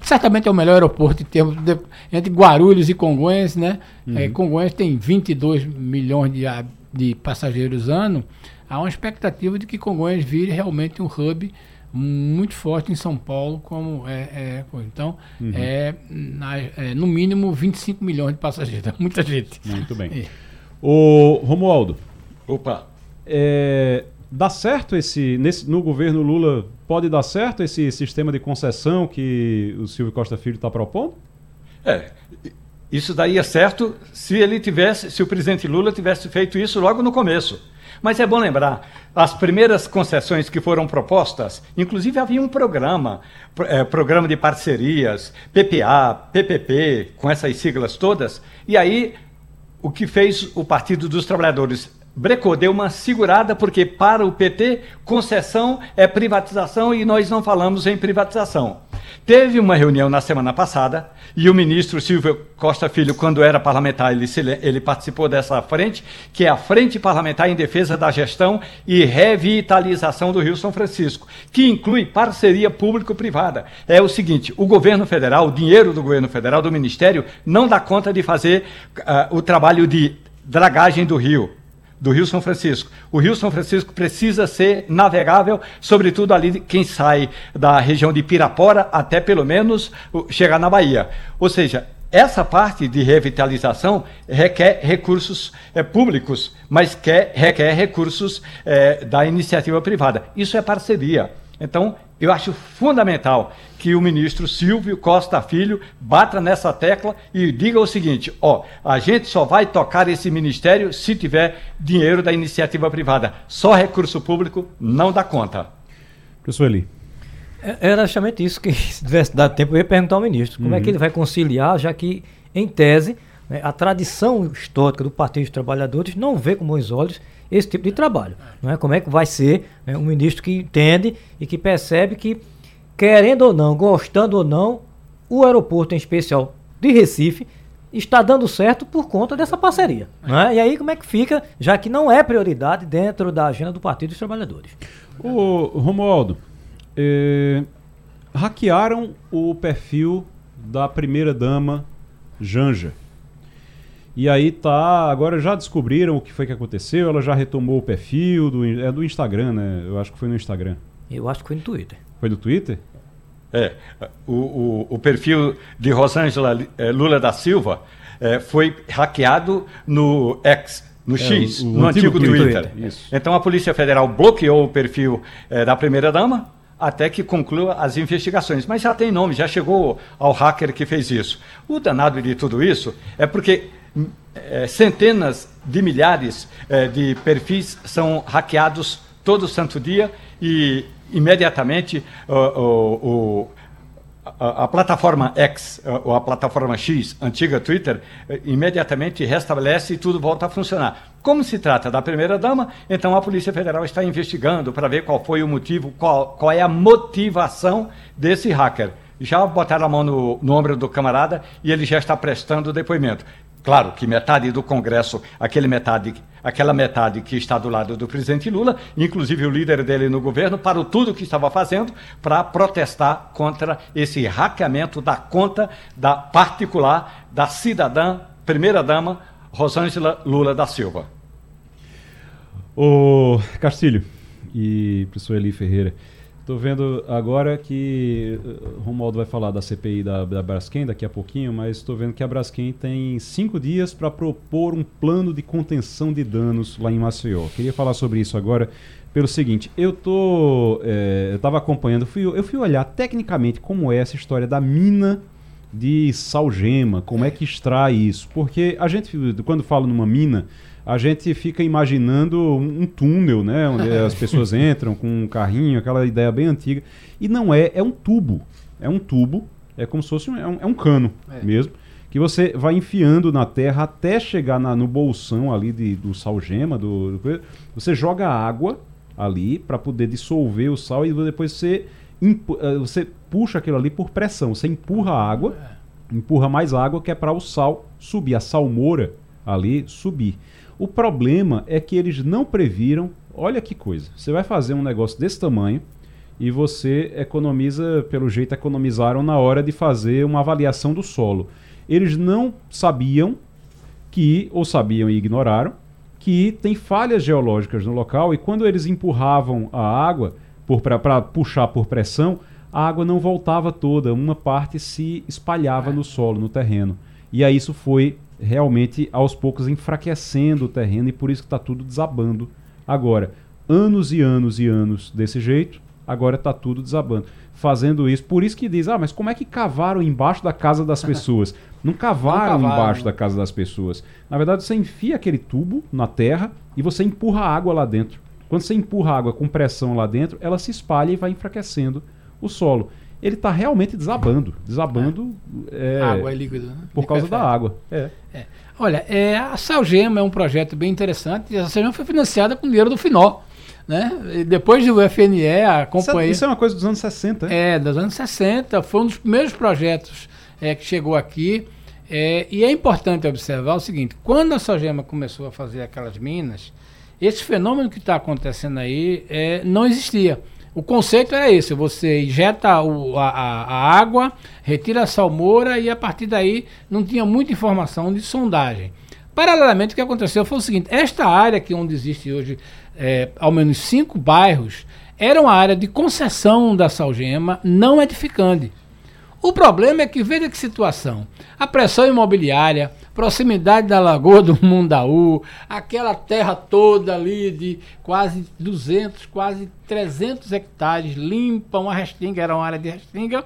Speaker 3: certamente é o melhor aeroporto em termos de, entre Guarulhos e Congonhas, né? Uhum. É, Congonhas tem 22 milhões de, de passageiros ano. Há uma expectativa de que Congonhas vire realmente um hub muito forte em São Paulo, como é. é então, uhum. é, na, é, no mínimo 25 milhões de passageiros. Muita gente.
Speaker 1: Muito bem. É. O Romualdo.
Speaker 2: Opa.
Speaker 1: É, dá certo esse. Nesse, no governo Lula, pode dar certo esse sistema de concessão que o Silvio Costa Filho está propondo?
Speaker 2: É. Isso daria certo se ele tivesse, se o presidente Lula tivesse feito isso logo no começo. Mas é bom lembrar, as primeiras concessões que foram propostas, inclusive havia um programa, é, programa de parcerias, PPA, PPP, com essas siglas todas, e aí o que fez o Partido dos Trabalhadores brecou, deu uma segurada, porque para o PT, concessão é privatização e nós não falamos em privatização. Teve uma reunião na semana passada e o ministro Silvio Costa Filho, quando era parlamentar, ele, ele participou dessa frente, que é a Frente Parlamentar em Defesa da Gestão e Revitalização do Rio São Francisco, que inclui parceria público-privada. É o seguinte: o governo federal, o dinheiro do governo federal, do ministério, não dá conta de fazer uh, o trabalho de dragagem do rio do Rio São Francisco. O Rio São Francisco precisa ser navegável, sobretudo ali quem sai da região de Pirapora até pelo menos chegar na Bahia. Ou seja, essa parte de revitalização requer recursos é, públicos, mas quer, requer recursos é, da iniciativa privada. Isso é parceria. Então, eu acho fundamental que o ministro Silvio Costa Filho bata nessa tecla e diga o seguinte: ó, a gente só vai tocar esse ministério se tiver dinheiro da iniciativa privada. Só recurso público não dá conta.
Speaker 1: Professor Eli.
Speaker 4: É, era justamente isso que, se tivesse dado tempo, eu ia perguntar ao ministro. Como uhum. é que uhum. ele vai conciliar, já que, em tese, né, a tradição histórica do Partido dos Trabalhadores não vê com bons olhos esse tipo de trabalho. Não é? Como é que vai ser né, um ministro que entende e que percebe que, querendo ou não, gostando ou não, o aeroporto em especial de Recife está dando certo por conta dessa parceria. Não é? E aí como é que fica, já que não é prioridade dentro da agenda do Partido dos Trabalhadores?
Speaker 1: O Romualdo, eh, hackearam o perfil da primeira dama Janja. E aí tá. Agora já descobriram o que foi que aconteceu, ela já retomou o perfil do, é do Instagram, né? Eu acho que foi no Instagram.
Speaker 4: Eu acho que foi no Twitter.
Speaker 1: Foi no Twitter?
Speaker 2: É. O, o, o perfil de Rosângela eh, Lula da Silva é, foi hackeado no X, no é, X, o, o no antigo, antigo Twitter. Twitter. Então a Polícia Federal bloqueou o perfil é, da primeira-dama até que conclua as investigações. Mas já tem nome, já chegou ao hacker que fez isso. O danado de tudo isso é porque é, centenas de milhares é, de perfis são hackeados todo santo dia e imediatamente o, o, a, a, plataforma X, ou a plataforma X, antiga Twitter, é, imediatamente restabelece e tudo volta a funcionar. Como se trata da primeira-dama, então a Polícia Federal está investigando para ver qual foi o motivo, qual, qual é a motivação desse hacker já botaram a mão no, no ombro do camarada e ele já está prestando depoimento. Claro que metade do Congresso, aquele metade, aquela metade que está do lado do presidente Lula, inclusive o líder dele no governo, parou tudo o que estava fazendo para protestar contra esse hackeamento da conta da particular da cidadã, primeira-dama, Rosângela Lula da Silva.
Speaker 1: O Castilho e professor Eli Ferreira. Estou vendo agora que uh, Romualdo vai falar da CPI da, da Braskem daqui a pouquinho, mas estou vendo que a Braskem tem cinco dias para propor um plano de contenção de danos lá em Maceió. Queria falar sobre isso agora pelo seguinte, eu tô, é, eu estava acompanhando, fui, eu fui olhar tecnicamente como é essa história da mina de salgema, como é que extrai isso, porque a gente quando fala numa mina a gente fica imaginando um, túnel, né? Onde as pessoas entram com um carrinho, aquela ideia bem antiga. E não é, é um tubo. É um tubo, é como se fosse um, é um, é um cano é. mesmo. Que você vai enfiando na terra até chegar na, no bolsão ali de, do salgema. Do, do, você joga água ali para poder dissolver o sal e depois você, eh, você puxa aquilo ali por pressão. Você empurra a água, é. empurra mais água, que é para o sal subir, a salmoura ali subir. O problema é que eles não previram Olha que coisa. Você vai fazer um negócio desse tamanho e você economiza, pelo jeito, economizaram na hora de fazer uma avaliação do solo. Eles não sabiam que, ou sabiam e ignoraram, que tem falhas geológicas no local e quando eles empurravam a água para puxar por pressão, a água não voltava toda, uma parte se espalhava no solo, no terreno. E aí isso foi realmente aos poucos enfraquecendo o terreno e por isso que está tudo desabando agora. Anos e anos e anos desse jeito, agora está tudo desabando. Fazendo isso, por isso que diz, ah, mas como é que cavaram embaixo da casa das pessoas? Não cavaram, Não cavaram embaixo da casa das pessoas. Na verdade, você enfia aquele tubo na terra e você empurra a água lá dentro. Quando você empurra a água com pressão lá dentro, ela se espalha e vai enfraquecendo o solo. Ele está realmente desabando. Desabando.
Speaker 3: É. É, água é líquida, né?
Speaker 1: Por causa da água.
Speaker 3: É. é. Olha, é, a Salgema é um projeto bem interessante. A Salgema foi financiada com dinheiro do Finó. Né? E depois do FNE, a companhia.
Speaker 1: Isso é uma coisa dos anos 60,
Speaker 3: é? É, dos anos 60. Foi um dos primeiros projetos é, que chegou aqui. É, e é importante observar o seguinte: quando a Salgema começou a fazer aquelas minas, esse fenômeno que está acontecendo aí é, não existia. O conceito era esse: você injeta o, a, a, água, retira a salmoura e a partir daí não tinha muita informação de sondagem. Paralelamente, o que aconteceu foi o seguinte: esta área que onde existe hoje é, ao menos cinco bairros era uma área de concessão da Salgema não edificante. O problema é que, veja que situação, a pressão imobiliária, proximidade da Lagoa do Mundaú, aquela terra toda ali de quase 200, quase 300 hectares, limpa, uma restinga, era uma área de restinga,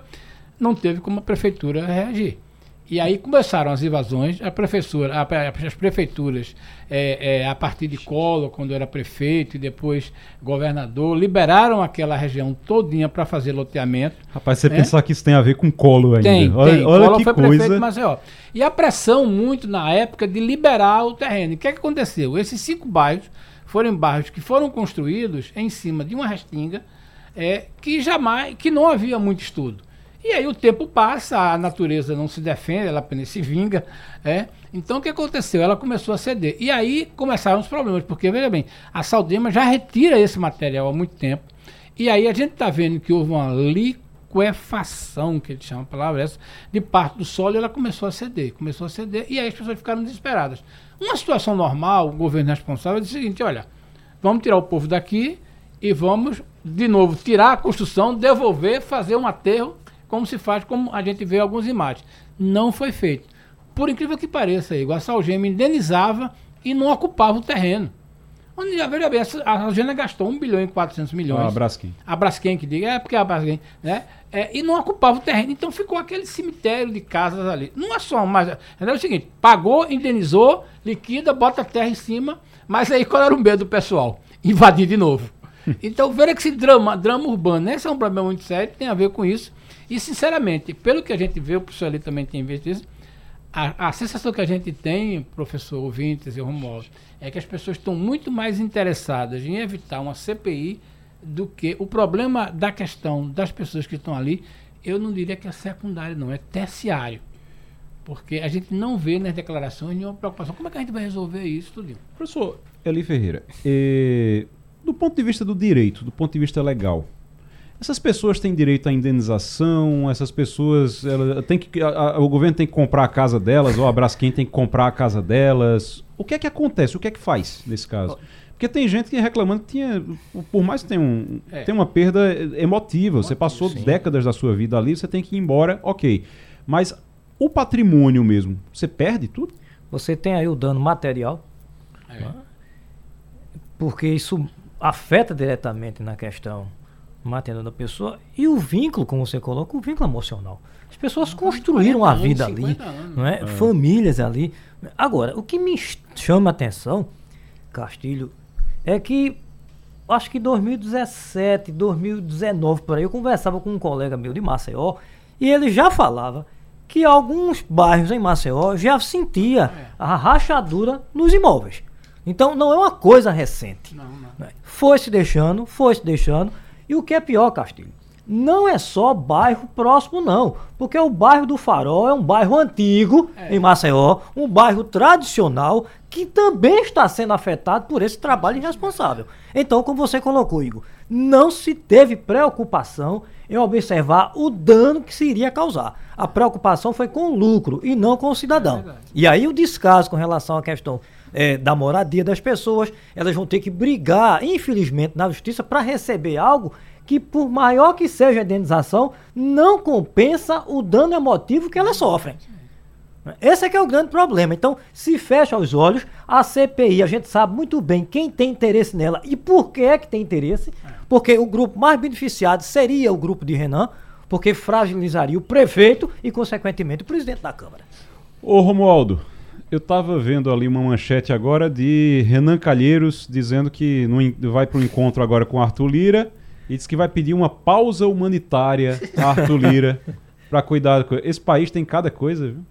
Speaker 3: não teve como a prefeitura reagir. E aí começaram as invasões, a professora, a, as prefeituras, é, é, a partir de Collor, quando era prefeito e depois governador, liberaram aquela região todinha para fazer loteamento.
Speaker 1: Rapaz, você é? pensar que isso tem a ver com Collor ainda.
Speaker 3: Tem, olha, tem. Olha Collor que foi coisa. prefeito de Maceió. E a pressão muito na época de liberar o terreno. o que, é que aconteceu? Esses cinco bairros foram bairros que foram construídos em cima de uma restinga é, que jamais, que não havia muito estudo. E aí o tempo passa, a natureza não se defende, ela apenas se vinga. É? Então o que aconteceu? Ela começou a ceder. E aí começaram os problemas, porque, veja bem, a Saldema já retira esse material há muito tempo. E aí a gente está vendo que houve uma liquefação, que ele chama a palavra essa, de parte do solo e ela começou a ceder. Começou a ceder e aí as pessoas ficaram desesperadas. Uma situação normal, o governo responsável diz o seguinte: olha, vamos tirar o povo daqui e vamos, de novo, tirar a construção, devolver, fazer um aterro como se faz, como a gente vê algumas imagens. Não foi feito. Por incrível que pareça, Igor, a Salgema indenizava e não ocupava o terreno. Onde já veja bem, a Salgema gastou 1 bilhão e 400 milhões.
Speaker 1: A Braskem.
Speaker 3: A Braskem que diga, é porque a Braskem, né? É, e não ocupava o terreno. Então ficou aquele cemitério de casas ali. Não é só, mas é o seguinte: pagou, indenizou, liquida, bota a terra em cima, mas aí qual era o medo do pessoal? Invadir de novo. Então, veja que esse drama, drama urbano, esse é um problema muito sério, tem a ver com isso. E, sinceramente, pelo que a gente vê, o professor ali também tem visto isso, a, a sensação que a gente tem, professor ouvintes e Romualdo, é que as pessoas estão muito mais interessadas em evitar uma CPI do que o problema da questão das pessoas que estão ali, eu não diria que é secundário, não, é terciário. Porque a gente não vê nas declarações nenhuma preocupação. Como é que a gente vai resolver isso, tudo?
Speaker 1: Professor Eli Ferreira, eh, do ponto de vista do direito, do ponto de vista legal, essas pessoas têm direito à indenização, essas pessoas. Ela, tem que, a, a, o governo tem que comprar a casa delas, ou a Braskem tem que comprar a casa delas. O que é que acontece? O que é que faz nesse caso? Porque tem gente que reclamando que tinha. Por mais que tenha, um, é. tenha uma perda emotiva, você passou sim. décadas da sua vida ali, você tem que ir embora, ok. Mas o patrimônio mesmo, você perde tudo?
Speaker 4: Você tem aí o dano material. É. Porque isso afeta diretamente na questão matando da pessoa e o vínculo, como você coloca, o vínculo emocional. As pessoas construíram a vida ali, não é? é? Famílias ali. Agora, o que me chama a atenção, Castilho, é que acho que 2017, 2019 por aí, eu conversava com um colega meu de Maceió e ele já falava que alguns bairros em Maceió já sentia é. a rachadura nos imóveis. Então não é uma coisa recente. Não, não. Foi se deixando, foi se deixando. E o que é pior, Castilho? não é só bairro próximo, não. Porque o bairro do Farol é um bairro antigo é. em Maceió, um bairro tradicional que também está sendo afetado por esse trabalho irresponsável. Então, como você colocou, Igor, não se teve preocupação em observar o dano que se iria causar. A preocupação foi com o lucro e não com o cidadão. É e aí o descaso com relação à questão é, da moradia das pessoas, elas vão ter que brigar, infelizmente, na justiça para receber algo que, por maior que seja a indenização, não compensa o dano emotivo que elas sofrem. Esse é que é o grande problema. Então, se fecha os olhos, a CPI, a gente sabe muito bem quem tem interesse nela e por que é que tem interesse, porque o grupo mais beneficiado seria o grupo de Renan, porque fragilizaria o prefeito e, consequentemente, o presidente da Câmara.
Speaker 1: Ô Romualdo, eu estava vendo ali uma manchete agora de Renan Calheiros dizendo que no, vai para o encontro agora com Arthur Lira e diz que vai pedir uma pausa humanitária a Arthur Lira para cuidar. Esse país tem cada coisa, viu?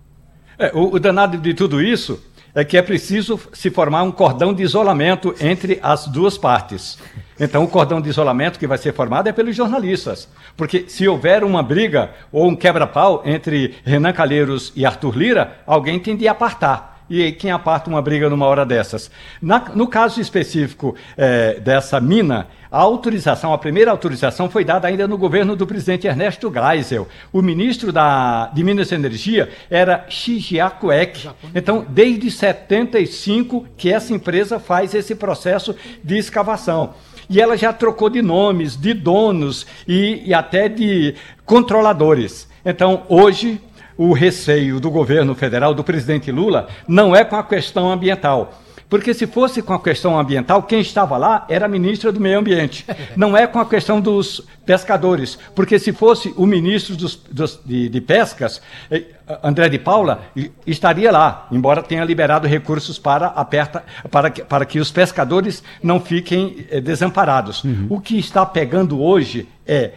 Speaker 2: É, o, o danado de tudo isso é que é preciso se formar um cordão de isolamento entre as duas partes. Então, o cordão de isolamento que vai ser formado é pelos jornalistas. Porque se houver uma briga ou um quebra-pau entre Renan Calheiros e Arthur Lira, alguém tem de apartar e quem aparta uma briga numa hora dessas. Na, no caso específico é, dessa mina, a autorização, a primeira autorização foi dada ainda no governo do presidente Ernesto Geisel. O ministro da, de Minas e Energia era Shigeaku Ek. Então, desde 75 que essa empresa faz esse processo de escavação. E ela já trocou de nomes, de donos e, e até de controladores. Então, hoje, o receio do governo federal, do presidente Lula, não é com a questão ambiental. Porque se fosse com a questão ambiental, quem estava lá era a ministra do Meio Ambiente. Não é com a questão dos pescadores. Porque se fosse o ministro dos, dos, de, de, Pescas, eh, André de Paula, estaria lá, embora tenha liberado recursos para, aperta, para, que, para que os pescadores não fiquem eh, desamparados. Uhum. O que está pegando hoje é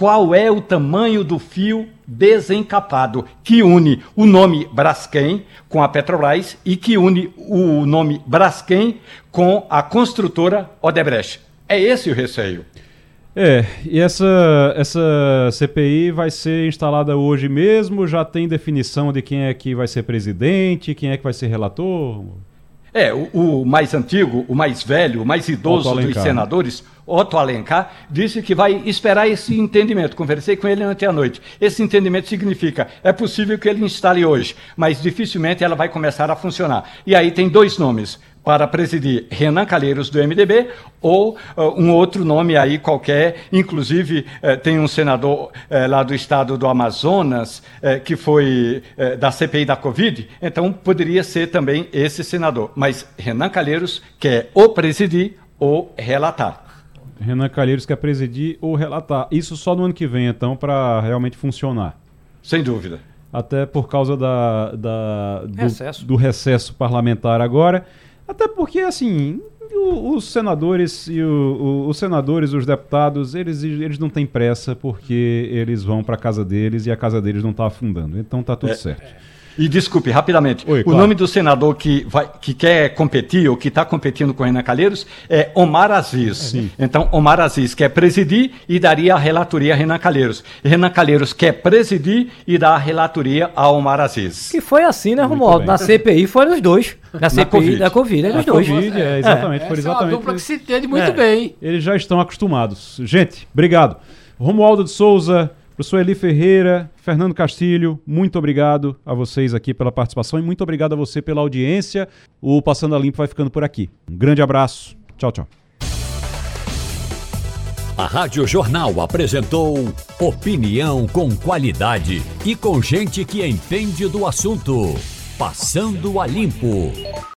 Speaker 2: qual é o tamanho do fio desencapado que une o nome Braskem com a Petrobras e que une o nome Braskem com a construtora Odebrecht. É esse o receio.
Speaker 1: É, e essa, essa CPI vai ser instalada hoje mesmo? Já tem definição de quem é que vai ser presidente, quem é que vai ser relator?
Speaker 2: É, o, o mais antigo, o mais velho, o mais idoso dos senadores, Otto Alencar, disse que vai esperar esse entendimento. Conversei com ele ontem à noite. Esse entendimento significa, é possível que ele instale hoje, mas dificilmente ela vai começar a funcionar. E aí tem dois nomes para presidir Renan Calheiros do MDB ou uh, um outro nome aí qualquer, inclusive uh, tem um senador uh, lá do estado do Amazonas que foi da CPI da Covid, então poderia ser também esse senador, mas Renan Calheiros quer ou presidir ou relatar.
Speaker 1: Renan Calheiros quer presidir ou relatar. Isso só no ano que vem, então, para realmente funcionar.
Speaker 2: Sem dúvida.
Speaker 1: Até por causa da, da do, recesso. do, recesso. parlamentar agora. Até porque, assim, o, os senadores e o, o, os senadores, os deputados, eles, eles não têm pressa porque eles vão para a casa deles e a casa deles não está afundando. Então tá tudo é, certo. É.
Speaker 2: E desculpe, rapidamente, Oi, o claro. nome do senador que, vai, que quer competir ou que está competindo com Renan Calheiros é Omar Aziz. Sim. Então, Omar Aziz quer presidir e daria a relatoria a Renan Calheiros. Renan Calheiros quer presidir e dar a relatoria a Omar Aziz.
Speaker 4: Que foi assim, né, Romualdo? Na CPI foram os dois. Na, na CPI COVID. da Covid, é os dois. COVID,
Speaker 1: é, exatamente, é. foi exatamente. É
Speaker 3: dupla que se entende muito é. bem.
Speaker 1: Eles já estão acostumados. Gente, obrigado. Romualdo de Souza, Professor Eli Ferreira, Fernando Castilho, muito obrigado a vocês aqui pela participação e muito obrigado a você pela audiência. O Passando a Limpo vai ficando por aqui. Um grande abraço. Tchau, tchau.
Speaker 8: A Rádio Jornal apresentou opinião com qualidade e com gente que entende do assunto. Passando a Limpo.